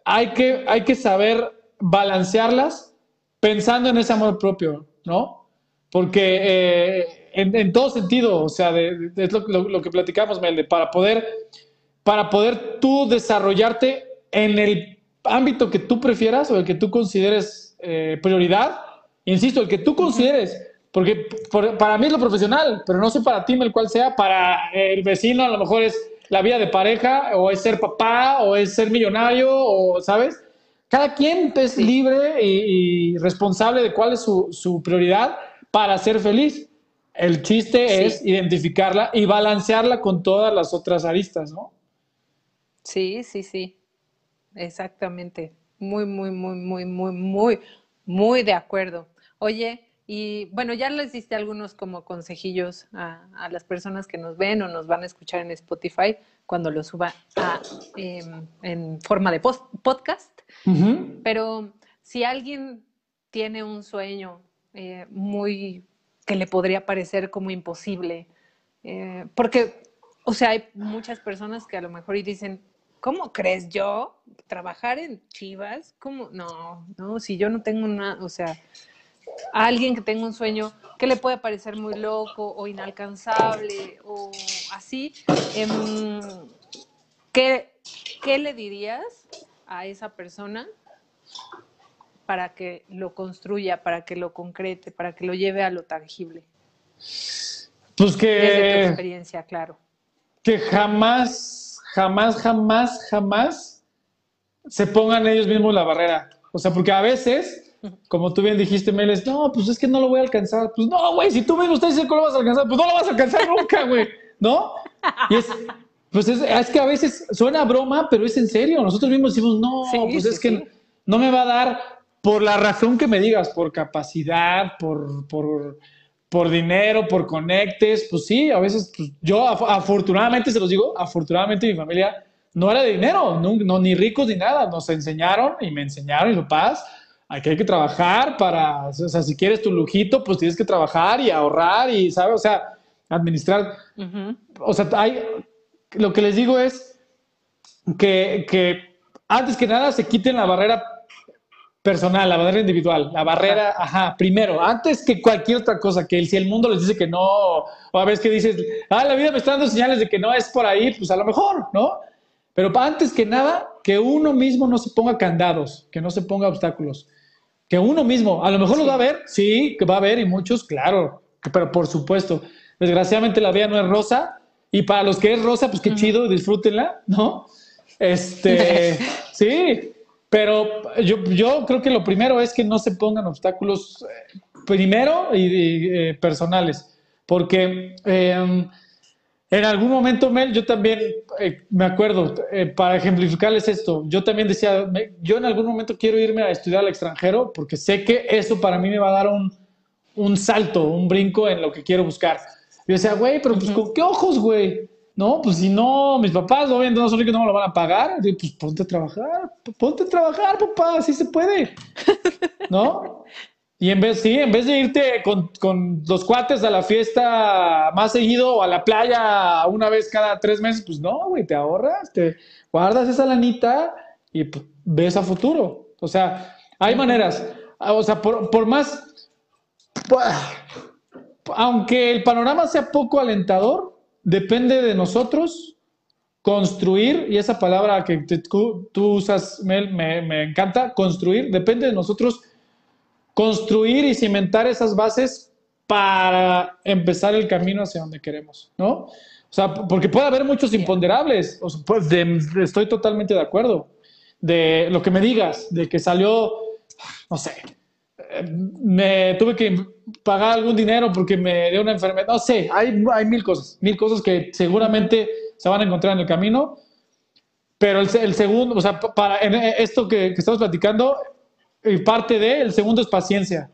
hay que, hay que saber balancearlas pensando en ese amor propio, ¿no? Porque eh, en, todo sentido, o sea, es lo, lo, que platicamos, Mel, de para poder para poder tú desarrollarte en el ámbito que tú prefieras o el que tú consideres eh, prioridad. Insisto, el que tú consideres, porque para mí es lo profesional, pero no sé para ti el cual sea, para el vecino a lo mejor es la vida de pareja, o es ser papá, o es ser millonario, o, ¿sabes? Cada quien es libre y, responsable de cuál es su, prioridad para ser feliz. El chiste es identificarla y balancearla con todas las otras aristas, ¿no? Sí, sí, sí. Exactamente. Muy, muy, muy, muy, muy, muy, muy de acuerdo. Oye, y bueno, ya les diste algunos como consejillos a, las personas que nos ven o nos van a escuchar en Spotify cuando lo suba em, en forma de podcast. Pero si alguien tiene un sueño eh, muy que le podría parecer como imposible, eh, porque, o sea, hay muchas personas que a lo mejor y dicen, ¿cómo crees yo trabajar en Chivas? ¿Cómo? No, no, si yo no tengo una, o sea, a alguien que tenga un sueño que le puede parecer muy loco o inalcanzable o así, em, ¿qué, le dirías a esa persona para que lo construya, para que lo concrete, para que lo lleve a lo tangible? Pues que... Desde tu experiencia, claro. Que jamás, jamás, jamás, jamás se pongan ellos mismos la barrera. O sea, porque a veces como tú bien dijiste, Meles, no, pues es que no lo voy a alcanzar. Pues no, güey, si tú mismo estás diciendo que lo vas a alcanzar, pues no lo vas a alcanzar nunca, güey, ¿no? Y es, pues es, que a veces suena broma, pero es en serio. Nosotros mismos decimos, no, pues es que no me va a dar por la razón que me digas, por capacidad, por, por, por dinero, por conectes. Pues sí, a veces, pues yo afortunadamente se los digo, afortunadamente mi familia no era de dinero, no, ni ricos ni nada. Nos enseñaron y me enseñaron y lo paz Aquí hay que trabajar para, o sea, si quieres tu lujito, pues tienes que trabajar y ahorrar y, ¿sabes? O sea, administrar. O sea, hay, lo que les digo es que, que, antes que nada se quiten la barrera personal, la barrera individual, la barrera, ajá, primero, antes que cualquier otra cosa, que si el mundo les dice que no, o a veces que dices, ah, la vida me está dando señales de que no es por ahí, pues a lo mejor, ¿no? Pero antes que nada, que uno mismo no se ponga candados, que no se ponga obstáculos que uno mismo, a lo mejor lo va a ver, sí, que va a ver y muchos, claro, pero por supuesto, desgraciadamente la vida no es rosa y para los que es rosa, pues qué chido, disfrútenla, ¿no? Este, sí, pero yo, yo creo que lo primero es que no se pongan obstáculos eh, primero y, eh, personales, porque em, en algún momento, Mel, yo también eh, me acuerdo, para ejemplificarles esto, yo también decía, yo en algún momento quiero irme a estudiar al extranjero porque sé que eso para mí me va a dar un, un salto, un brinco en lo que quiero buscar. Yo decía, güey, pero pues con qué ojos, güey. No, pues si no, mis papás obviamente no son que no me lo van a pagar. Digo, pues ponte a trabajar, ponte a trabajar, papá, así se puede. ¿No? Y en vez, sí, en vez de irte con, con, los cuates a la fiesta más seguido o a la playa una vez cada tres meses, pues no, güey, te ahorras, te guardas esa lanita y pues, ves a futuro. O sea, hay maneras. O sea, por, por más, aunque el panorama sea poco alentador, depende de nosotros construir, y esa palabra que tú, usas, Mel, me, me encanta, construir, depende de nosotros construir y cimentar esas bases para empezar el camino hacia donde queremos, ¿no? O sea, porque puede haber muchos imponderables, pues estoy totalmente de acuerdo, de lo que me digas, de que salió, no sé, me tuve que pagar algún dinero porque me dio una enfermedad, no sé, hay, hay mil cosas, mil cosas que seguramente se van a encontrar en el camino, pero el, segundo, o sea, para en esto que, que estamos platicando, y parte de, el segundo es paciencia.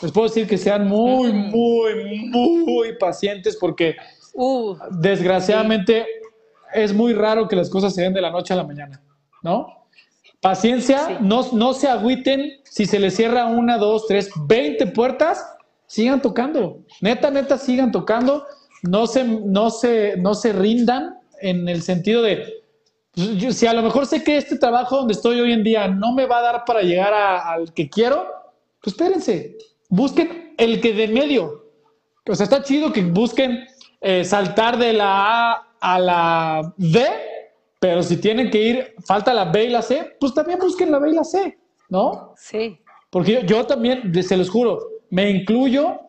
Les puedo decir que sean muy, muy, muy pacientes porque uh, desgraciadamente es muy raro que las cosas se den de la noche a la mañana, ¿no? Paciencia, no, no se agüiten si se les cierra una, dos, tres, veinte puertas, sigan tocando. Neta, neta, sigan tocando. No se, no se, no se rindan en el sentido de, si a lo mejor sé que este trabajo donde estoy hoy en día no me va a dar para llegar al que quiero, pues espérense, busquen el que de medio. O sea, está chido que busquen eh, saltar de la A a la B, pero si tienen que ir, falta la B y la C, pues también busquen la B y la C, ¿no? Sí. Porque yo, yo también, se los juro, me incluyo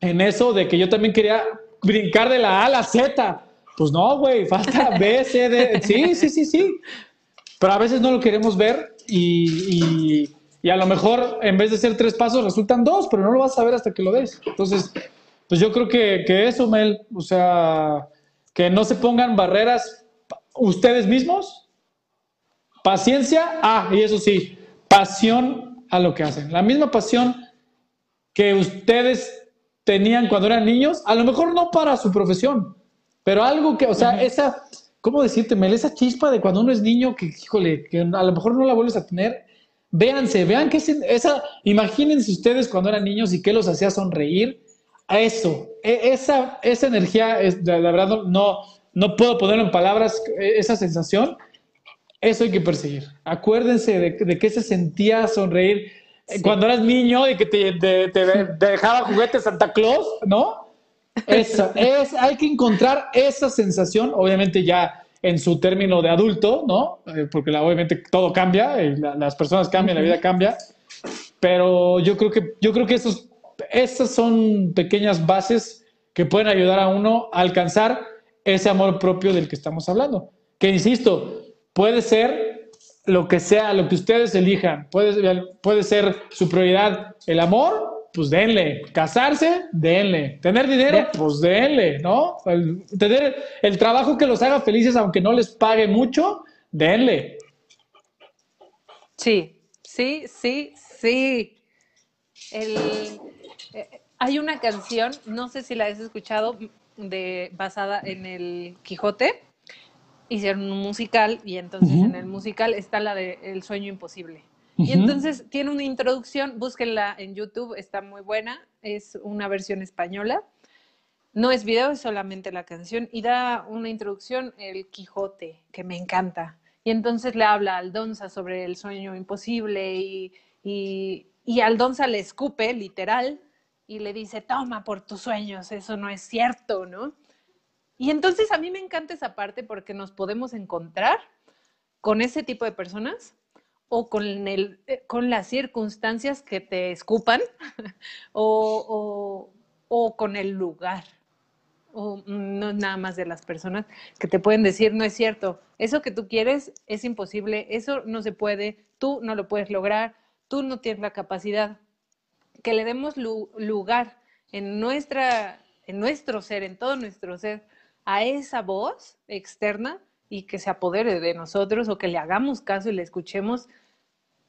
en eso de que yo también quería brincar de la A a la Z Pues no, güey, falta B, C, D. Sí, sí, sí, sí. Pero a veces no lo queremos ver y, y, a lo mejor en vez de ser tres pasos resultan dos, pero no lo vas a ver hasta que lo ves. Entonces, pues yo creo que, que eso, Mel, o sea, que no se pongan barreras ustedes mismos. Paciencia, ah, y eso sí, pasión a lo que hacen. La misma pasión que ustedes tenían cuando eran niños, a lo mejor no para su profesión, pero algo que, o sea, esa, ¿cómo decirte, Mel? Esa chispa de cuando uno es niño que, híjole, que a lo mejor no la vuelves a tener. Véanse, vean que esa, imagínense ustedes cuando eran niños y qué los hacía sonreír. A eso, e, esa, esa energía, es, la, verdad, no, no puedo ponerlo en palabras, e, esa sensación, eso hay que perseguir. Acuérdense de, de qué se sentía sonreír cuando eras niño y que te, dejaba juguetes Santa Claus, ¿no? Esa, es, hay que encontrar esa sensación, obviamente ya en su término de adulto, ¿no? Eh, porque la, obviamente todo cambia, las personas cambian, la vida cambia, pero yo creo que, yo creo que esos, esas son pequeñas bases que pueden ayudar a uno a alcanzar ese amor propio del que estamos hablando. Que insisto, puede ser lo que sea, lo que ustedes elijan. Puede, puede ser su prioridad el amor, pues denle. Casarse, denle. Tener dinero, pues denle, ¿no? tener el trabajo que los haga felices, aunque no les pague mucho, denle. Sí, sí, sí, sí. Eh, hay una canción, no sé si la has escuchado, de, basada en el Quijote hicieron un musical y entonces en el musical está la de El sueño imposible. Y entonces tiene una introducción, búsquenla en YouTube, está muy buena, es una versión española. No es video, es solamente la canción y da una introducción el Quijote, que me encanta. Y entonces le habla a Aldonza sobre el sueño imposible y, y, y Aldonza le escupe, literal, y le dice, toma por tus sueños, eso no es cierto, ¿no? Y entonces a mí me encanta esa parte porque nos podemos encontrar con ese tipo de personas o con, el, eh, con las circunstancias que te escupan o, o, con el lugar. O no nada más de las personas que te pueden decir, no es cierto, eso que tú quieres es imposible, eso no se puede, tú no lo puedes lograr, tú no tienes la capacidad. Que le demos lugar en, nuestra, en nuestro ser, en todo nuestro ser, a esa voz externa y que se apodere de nosotros o que le hagamos caso y le escuchemos,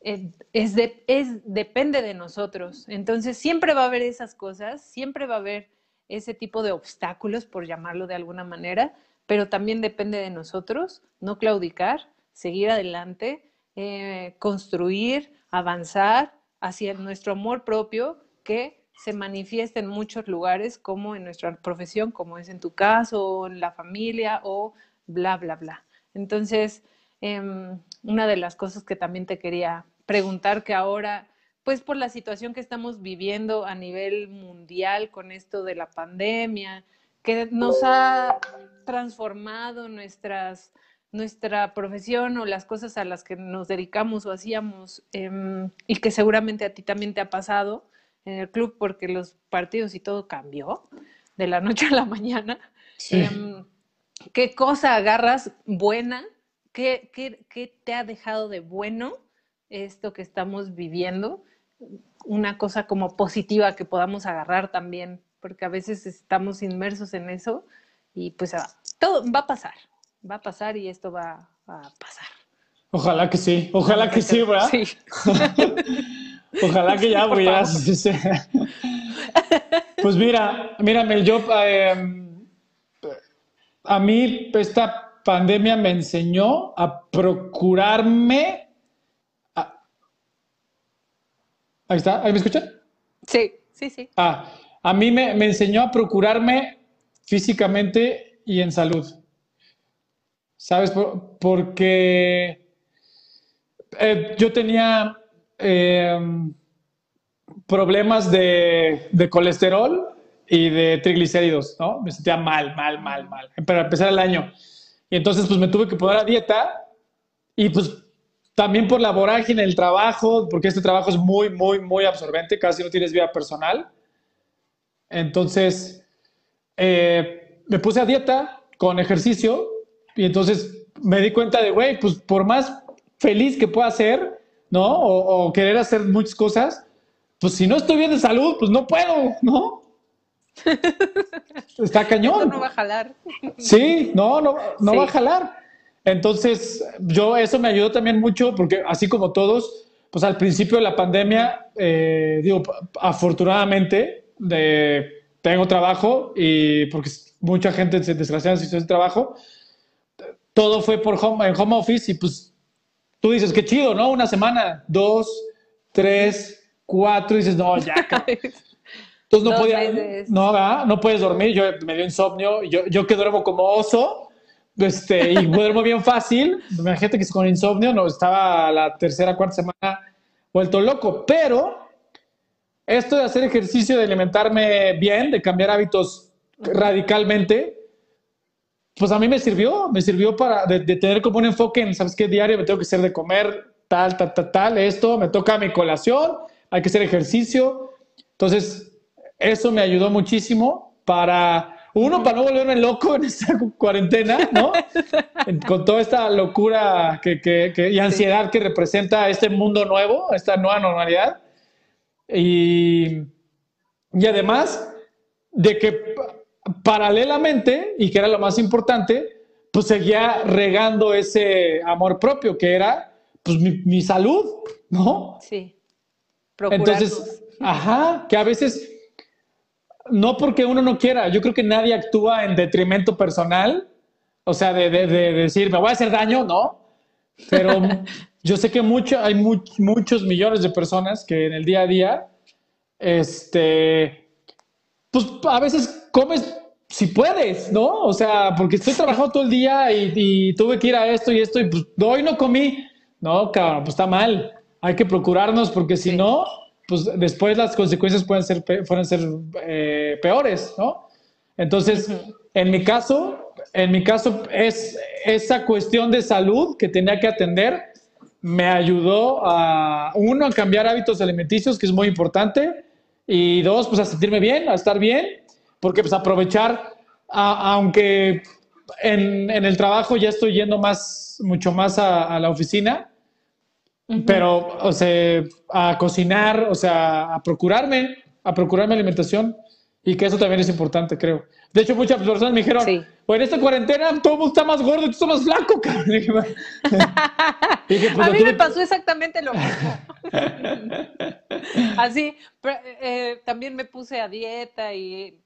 eh, es, depende de nosotros. Entonces siempre va a haber esas cosas, siempre va a haber ese tipo de obstáculos, por llamarlo de alguna manera, pero también depende de nosotros no claudicar, seguir adelante, eh, construir, avanzar hacia nuestro amor propio que se manifiesta en muchos lugares, como en nuestra profesión, como es en tu caso, o en la familia, o bla, bla, bla. Entonces, em, una de las cosas que también te quería preguntar, que ahora, pues por la situación que estamos viviendo a nivel mundial con esto de la pandemia, que nos ha transformado nuestras, nuestra profesión o las cosas a las que nos dedicamos o hacíamos, em, y que seguramente a ti también te ha pasado, en el club porque los partidos y todo cambió de la noche a la mañana. Em, ¿Qué cosa agarras buena? ¿Qué, ¿Qué, te ha dejado de bueno esto que estamos viviendo? Una cosa como positiva que podamos agarrar también, porque a veces estamos inmersos en eso y pues todo va a pasar, va a pasar y esto va a pasar. Ojalá que sí, ojalá que sí, ¿verdad? Sí. Ojalá que ya, porque ya. Pues mira, mírame, yo. Em, a mí esta pandemia me enseñó a procurarme. Ahí está, ¿ahí me escuchan? Sí, sí, sí. Ah, a mí me, enseñó a procurarme físicamente y en salud. ¿Sabes? porque eh, yo tenía Em, problemas de, colesterol y de triglicéridos, ¿no? Me sentía mal, mal, mal, mal, para empezar el año. Y entonces, pues me tuve que poner a dieta y pues también por la vorágine del trabajo, porque este trabajo es muy, muy, muy absorbente, casi no tienes vida personal. Entonces, eh, me puse a dieta con ejercicio y entonces me di cuenta de, güey, pues por más feliz que pueda ser, ¿no? O, querer hacer muchas cosas, pues si no estoy bien de salud, pues no puedo, ¿no? Está cañón. no va a jalar. Sí, no, no, no va a jalar. Entonces, yo eso me ayudó también mucho porque así como todos, pues al principio de la pandemia, eh, digo, afortunadamente, de, tengo trabajo y porque mucha gente desgraciadamente se trabajo, todo fue por home, en home office y pues tú dices, qué chido, ¿no? Una semana, dos, tres, cuatro, y dices, no, ya. Entonces no podía, no, no puedes dormir, yo me dio insomnio, yo, yo que duermo como oso, este, y duermo bien fácil. Imagínate que con insomnio no estaba la tercera, cuarta semana vuelto loco. Pero esto de hacer ejercicio, de alimentarme bien, de cambiar hábitos radicalmente, pues a mí me sirvió, me sirvió para de, tener como un enfoque en, ¿sabes qué? Diario me tengo que hacer de comer tal, tal, tal, tal, esto, me toca mi colación, hay que hacer ejercicio. Entonces, eso me ayudó muchísimo para uno, para no volverme loco en esta cuarentena, ¿no? Con toda esta locura que, y ansiedad que representa este mundo nuevo, esta nueva normalidad. Y, y además de que paralelamente, y que era lo más importante, pues seguía regando ese amor propio, que era pues mi, salud, ¿no? Sí. Entonces, ajá, que a veces no porque uno no quiera, yo creo que nadie actúa en detrimento personal, o sea, de, decir, me voy a hacer daño, no, pero yo sé que mucho, hay muchos millones de personas que en el día a día, este, pues a veces comes si puedes, ¿no? O sea, porque estoy trabajando todo el día y, tuve que ir a esto y esto y pues hoy no comí, no, cabrón, pues está mal, hay que procurarnos porque si no pues después las consecuencias pueden ser, pueden ser eh, peores, ¿no? Entonces, en mi caso, en mi caso es esa cuestión de salud que tenía que atender, me ayudó a, uno, a cambiar hábitos alimenticios, que es muy importante, y dos, pues a sentirme bien, a estar bien, porque pues aprovechar, aunque en, en, el trabajo ya estoy yendo más, mucho más a la oficina, pero, o sea, a cocinar, o sea, a procurarme, a procurarme alimentación. Y que eso también es importante, creo. De hecho, muchas personas me dijeron, sí. en esta cuarentena todo el mundo está más gordo tú estás más flaco, cabrón. Pues, a mí me pasó exactamente lo mismo. Así, eh, también me puse a dieta y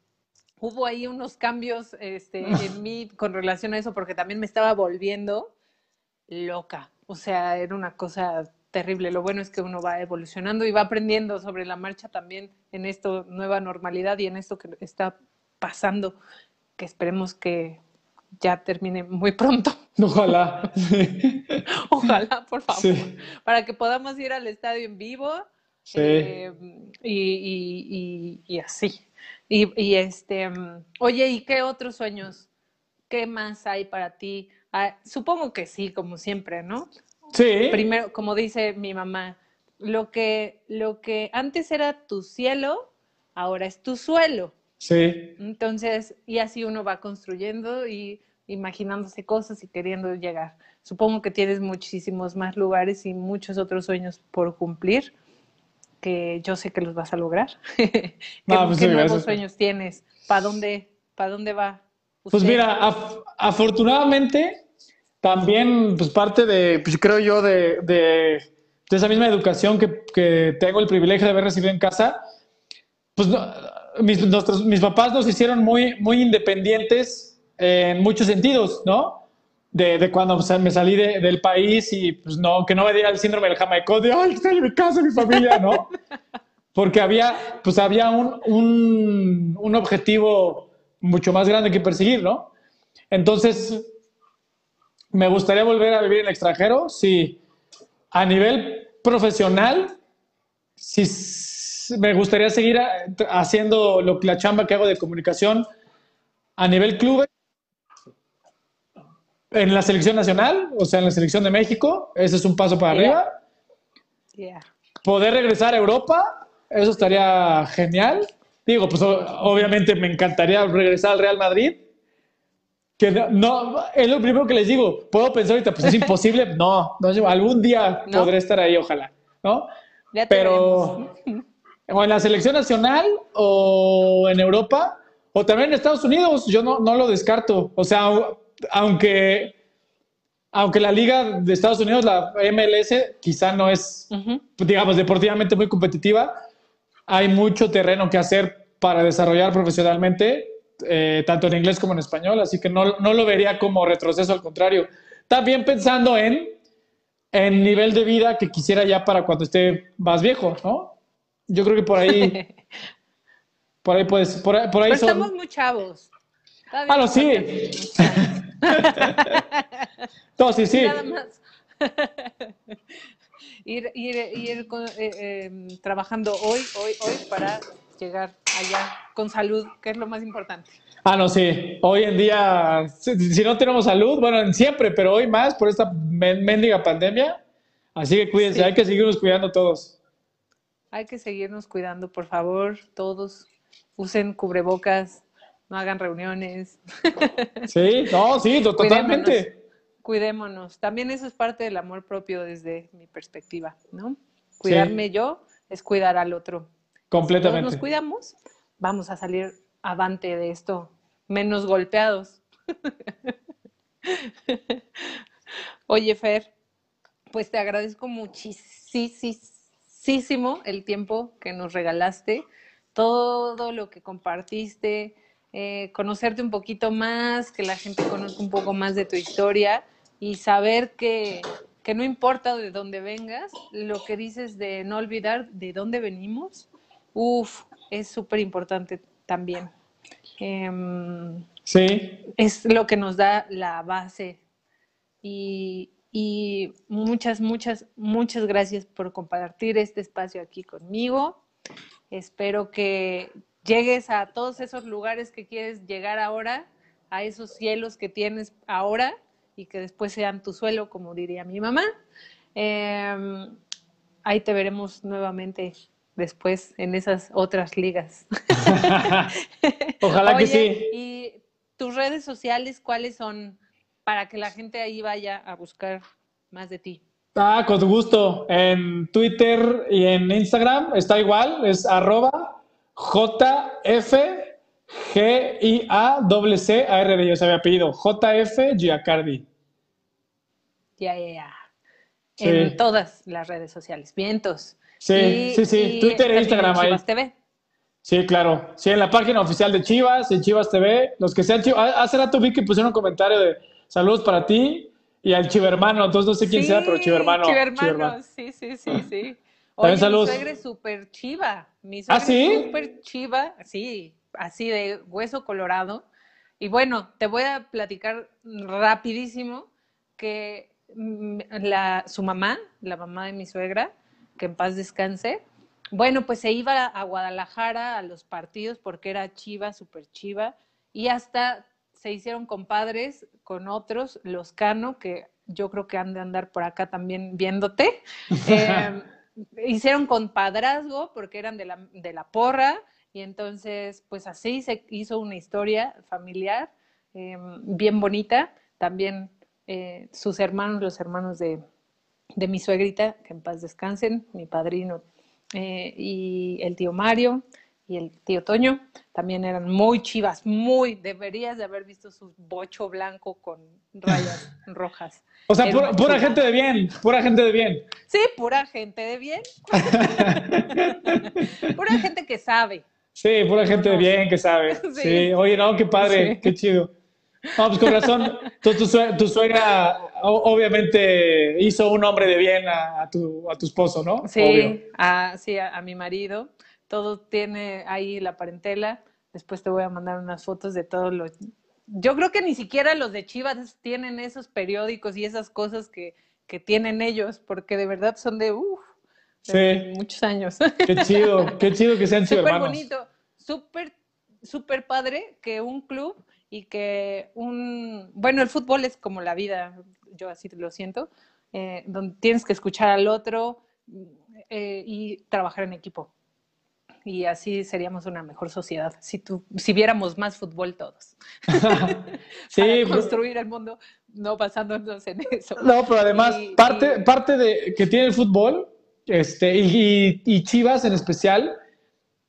hubo ahí unos cambios este, en mí con relación a eso porque también me estaba volviendo loca. O sea, era una cosa terrible. Lo bueno es que uno va evolucionando y va aprendiendo sobre la marcha también en esto nueva normalidad y en esto que está pasando, que esperemos que ya termine muy pronto. Ojalá. Ojalá, por favor. Para que podamos ir al estadio en vivo. Sí. Eh, y, y, así. Y, este, oye, ¿y qué otros sueños? ¿Qué más hay para ti? Ah, supongo que sí, como siempre, ¿no? Sí. Primero, como dice mi mamá, lo que, lo que antes era tu cielo, ahora es tu suelo. Sí. Entonces, y así uno va construyendo y imaginándose cosas y queriendo llegar. Supongo que tienes muchísimos más lugares y muchos otros sueños por cumplir que yo sé que los vas a lograr. ¿Qué, pues nuevos sueños tienes? ¿Para dónde, para dónde va? Pues mira, afortunadamente, también, pues parte de, pues creo yo, de, de, esa misma educación que, que, tengo el privilegio de haber recibido en casa, pues mis, nuestros, mis papás nos hicieron muy, muy independientes en muchos sentidos, ¿no? De, de cuando me salí del país y pues no, que no me diera el síndrome del jamaico de, ay, estoy en mi casa, mi familia, ¿no? Porque había, pues había un, un, un objetivo mucho más grande que perseguir, ¿no? Entonces, ¿me gustaría volver a vivir en el extranjero? Sí. A nivel profesional, sí, me gustaría seguir haciendo lo, la chamba que hago de comunicación a nivel club en la selección nacional, o sea, en la selección de México, ese es un paso para arriba. Poder regresar a Europa, eso estaría genial. Digo, pues obviamente me encantaría regresar al Real Madrid, que no, es lo primero que les digo. Puedo pensar ahorita, pues es imposible. No, no algún día podré estar ahí, ojalá, ¿no? Pero o en la selección nacional o en Europa o también en Estados Unidos, yo no, no lo descarto. O sea, aunque, aunque la liga de Estados Unidos, la MLS, quizá no es, digamos, deportivamente muy competitiva, hay mucho terreno que hacer para desarrollar profesionalmente eh, tanto en inglés como en español, así que no, no, lo vería como retroceso, al contrario. También pensando en, en nivel de vida que quisiera ya para cuando esté más viejo, ¿no? Yo creo que por ahí, por ahí puedes, por, por ahí Pero estamos muy chavos. Ah, no, sí. no, sí, sí. Nada más. ir, ir, ir eh, em, trabajando hoy, hoy, hoy para llegar allá con salud, que es lo más importante. Ah, no, sí. Hoy en día, si, no tenemos salud, bueno, siempre, pero hoy más por esta mendiga pandemia. Así que cuídense, hay que seguirnos cuidando todos. Hay que seguirnos cuidando, por favor, todos. Usen cubrebocas, no hagan reuniones. Sí, no, sí, totalmente. Cuidémonos. También eso es parte del amor propio desde mi perspectiva, ¿no? Cuidarme yo es cuidar al otro. Completamente. nos cuidamos, vamos a salir avante de esto, menos golpeados. Oye, Fer, pues te agradezco muchísimo el tiempo que nos regalaste, todo lo que compartiste, eh, conocerte un poquito más, que la gente conozca un poco más de tu historia y saber que, que no importa de dónde vengas, lo que dices de no olvidar de dónde venimos Uf, es súper importante también. Em, sí. Es lo que nos da la base. Y, y muchas, muchas, muchas gracias por compartir este espacio aquí conmigo. Espero que llegues a todos esos lugares que quieres llegar ahora, a esos cielos que tienes ahora y que después sean tu suelo, como diría mi mamá. Em, ahí te veremos nuevamente después en esas otras ligas. Ojalá que sí. ¿Y tus redes sociales cuáles son para que la gente ahí vaya a buscar más de ti? Ah, con gusto. En Twitter y en Instagram está igual, es arroba J-F-G-I-A-C-C-A-R-D, yo sabía apellido, JF Giacardi. Ya, ya, ya. En todas las redes sociales. Vientos. Sí, sí, sí. Twitter e Instagram ahí. Chivas TV. Sí, claro. Sí, en la página oficial de Chivas, en Chivas TV, los que sean Chivas. Hace rato vi que pusieron un comentario de saludos para ti y al Chivermano. Entonces no sé quién sea, pero Chivermano. Chivermano, sí, sí, sí, sí. Oye, saludos. mi suegra es súper chiva. Mi ¿Ah, sí? es súper chiva, sí, así de hueso colorado. Y bueno, te voy a platicar rapidísimo que mm, la, su mamá, la mamá de mi suegra, que en paz descanse. Bueno, pues se iba a Guadalajara a los partidos porque era chiva, súper chiva, y hasta se hicieron compadres con otros, los Cano, que yo creo que han de andar por acá también viéndote. Em, hicieron compadrazgo porque eran de la, de la porra, y entonces, pues así se hizo una historia familiar em, bien bonita. También eh, sus hermanos, los hermanos de, de mi suegrita, que en paz descansen, mi padrino eh, y el tío Mario y el tío Toño, también eran muy chivas, muy, deberías de haber visto su bocho blanco con rayas rojas. O sea, pura, gente de bien, pura gente de bien. Sí, pura gente de bien. pura gente que sabe. Sí, pura gente de bien que sabe. Sí, oye, no, qué padre, qué chido. No, pues con razón, tu, suegra, obviamente hizo un hombre de bien a, tu, a tu esposo, ¿no? Sí, a, sí a, mi marido. Todo tiene ahí la parentela. Después te voy a mandar unas fotos de todos los... Yo creo que ni siquiera los de Chivas tienen esos periódicos y esas cosas que, que tienen ellos, porque de verdad son de, muchos años. Qué chido, qué chido que sean Súper bonito, súper, súper padre que un club y que un, bueno, el fútbol es como la vida, yo así lo siento, eh, donde tienes que escuchar al otro eh, y trabajar en equipo. Y así seríamos una mejor sociedad si, tú, si viéramos más fútbol todos. sí, Para construir el mundo no basándonos en eso. No, pero además, Y- parte, y- parte de que tiene el fútbol, este, y, y- y Chivas en especial,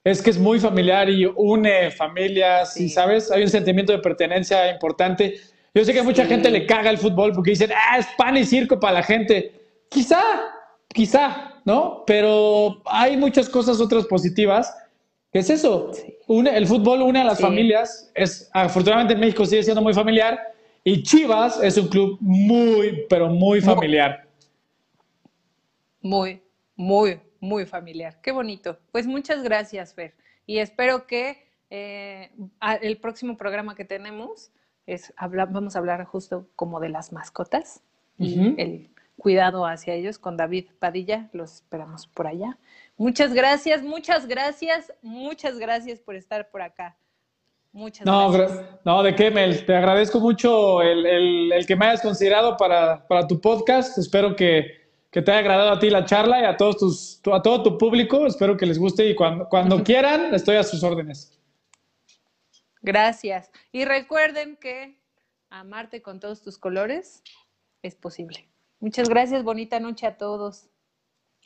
es que es muy familiar y une familias, y Sí. sabes, hay un sentimiento de pertenencia importante. Yo sé que a mucha Sí. gente le caga el fútbol porque dicen, ah, es pan y circo para la gente. Quizá, quizá, ¿no? Pero hay muchas cosas otras positivas. ¿Qué es eso? Sí. Une- el fútbol une a las Sí. familias. Es, afortunadamente en México sigue siendo muy familiar. Y Chivas es un club muy, pero muy familiar. Muy, muy, muy familiar. Qué bonito. Pues muchas gracias, Fer. Y espero que eh, el próximo programa que tenemos es habla- vamos a hablar justo como de las mascotas y el cuidado hacia ellos con David Padilla. Los esperamos por allá. Muchas gracias, muchas gracias, muchas gracias por estar por acá. Muchas No, gracias. gra- no, de qué, Mel. Te agradezco mucho el, el- el que me hayas considerado para, para tu podcast. Espero que, que te haya agradado a ti la charla y a, todos tus, tu- a todo tu público. Espero que les guste y cuando, cuando quieran, estoy a sus órdenes. Gracias. Y recuerden que amarte con todos tus colores es posible. Muchas gracias, bonita noche a todos.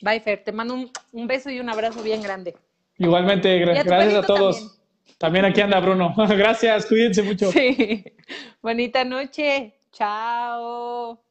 Bye, Fer. Te mando un, un beso y un abrazo bien grande. Igualmente, gra- a gracias a todos. también. También aquí anda Bruno. gracias, cuídense mucho. Sí. Bonita noche. Chao.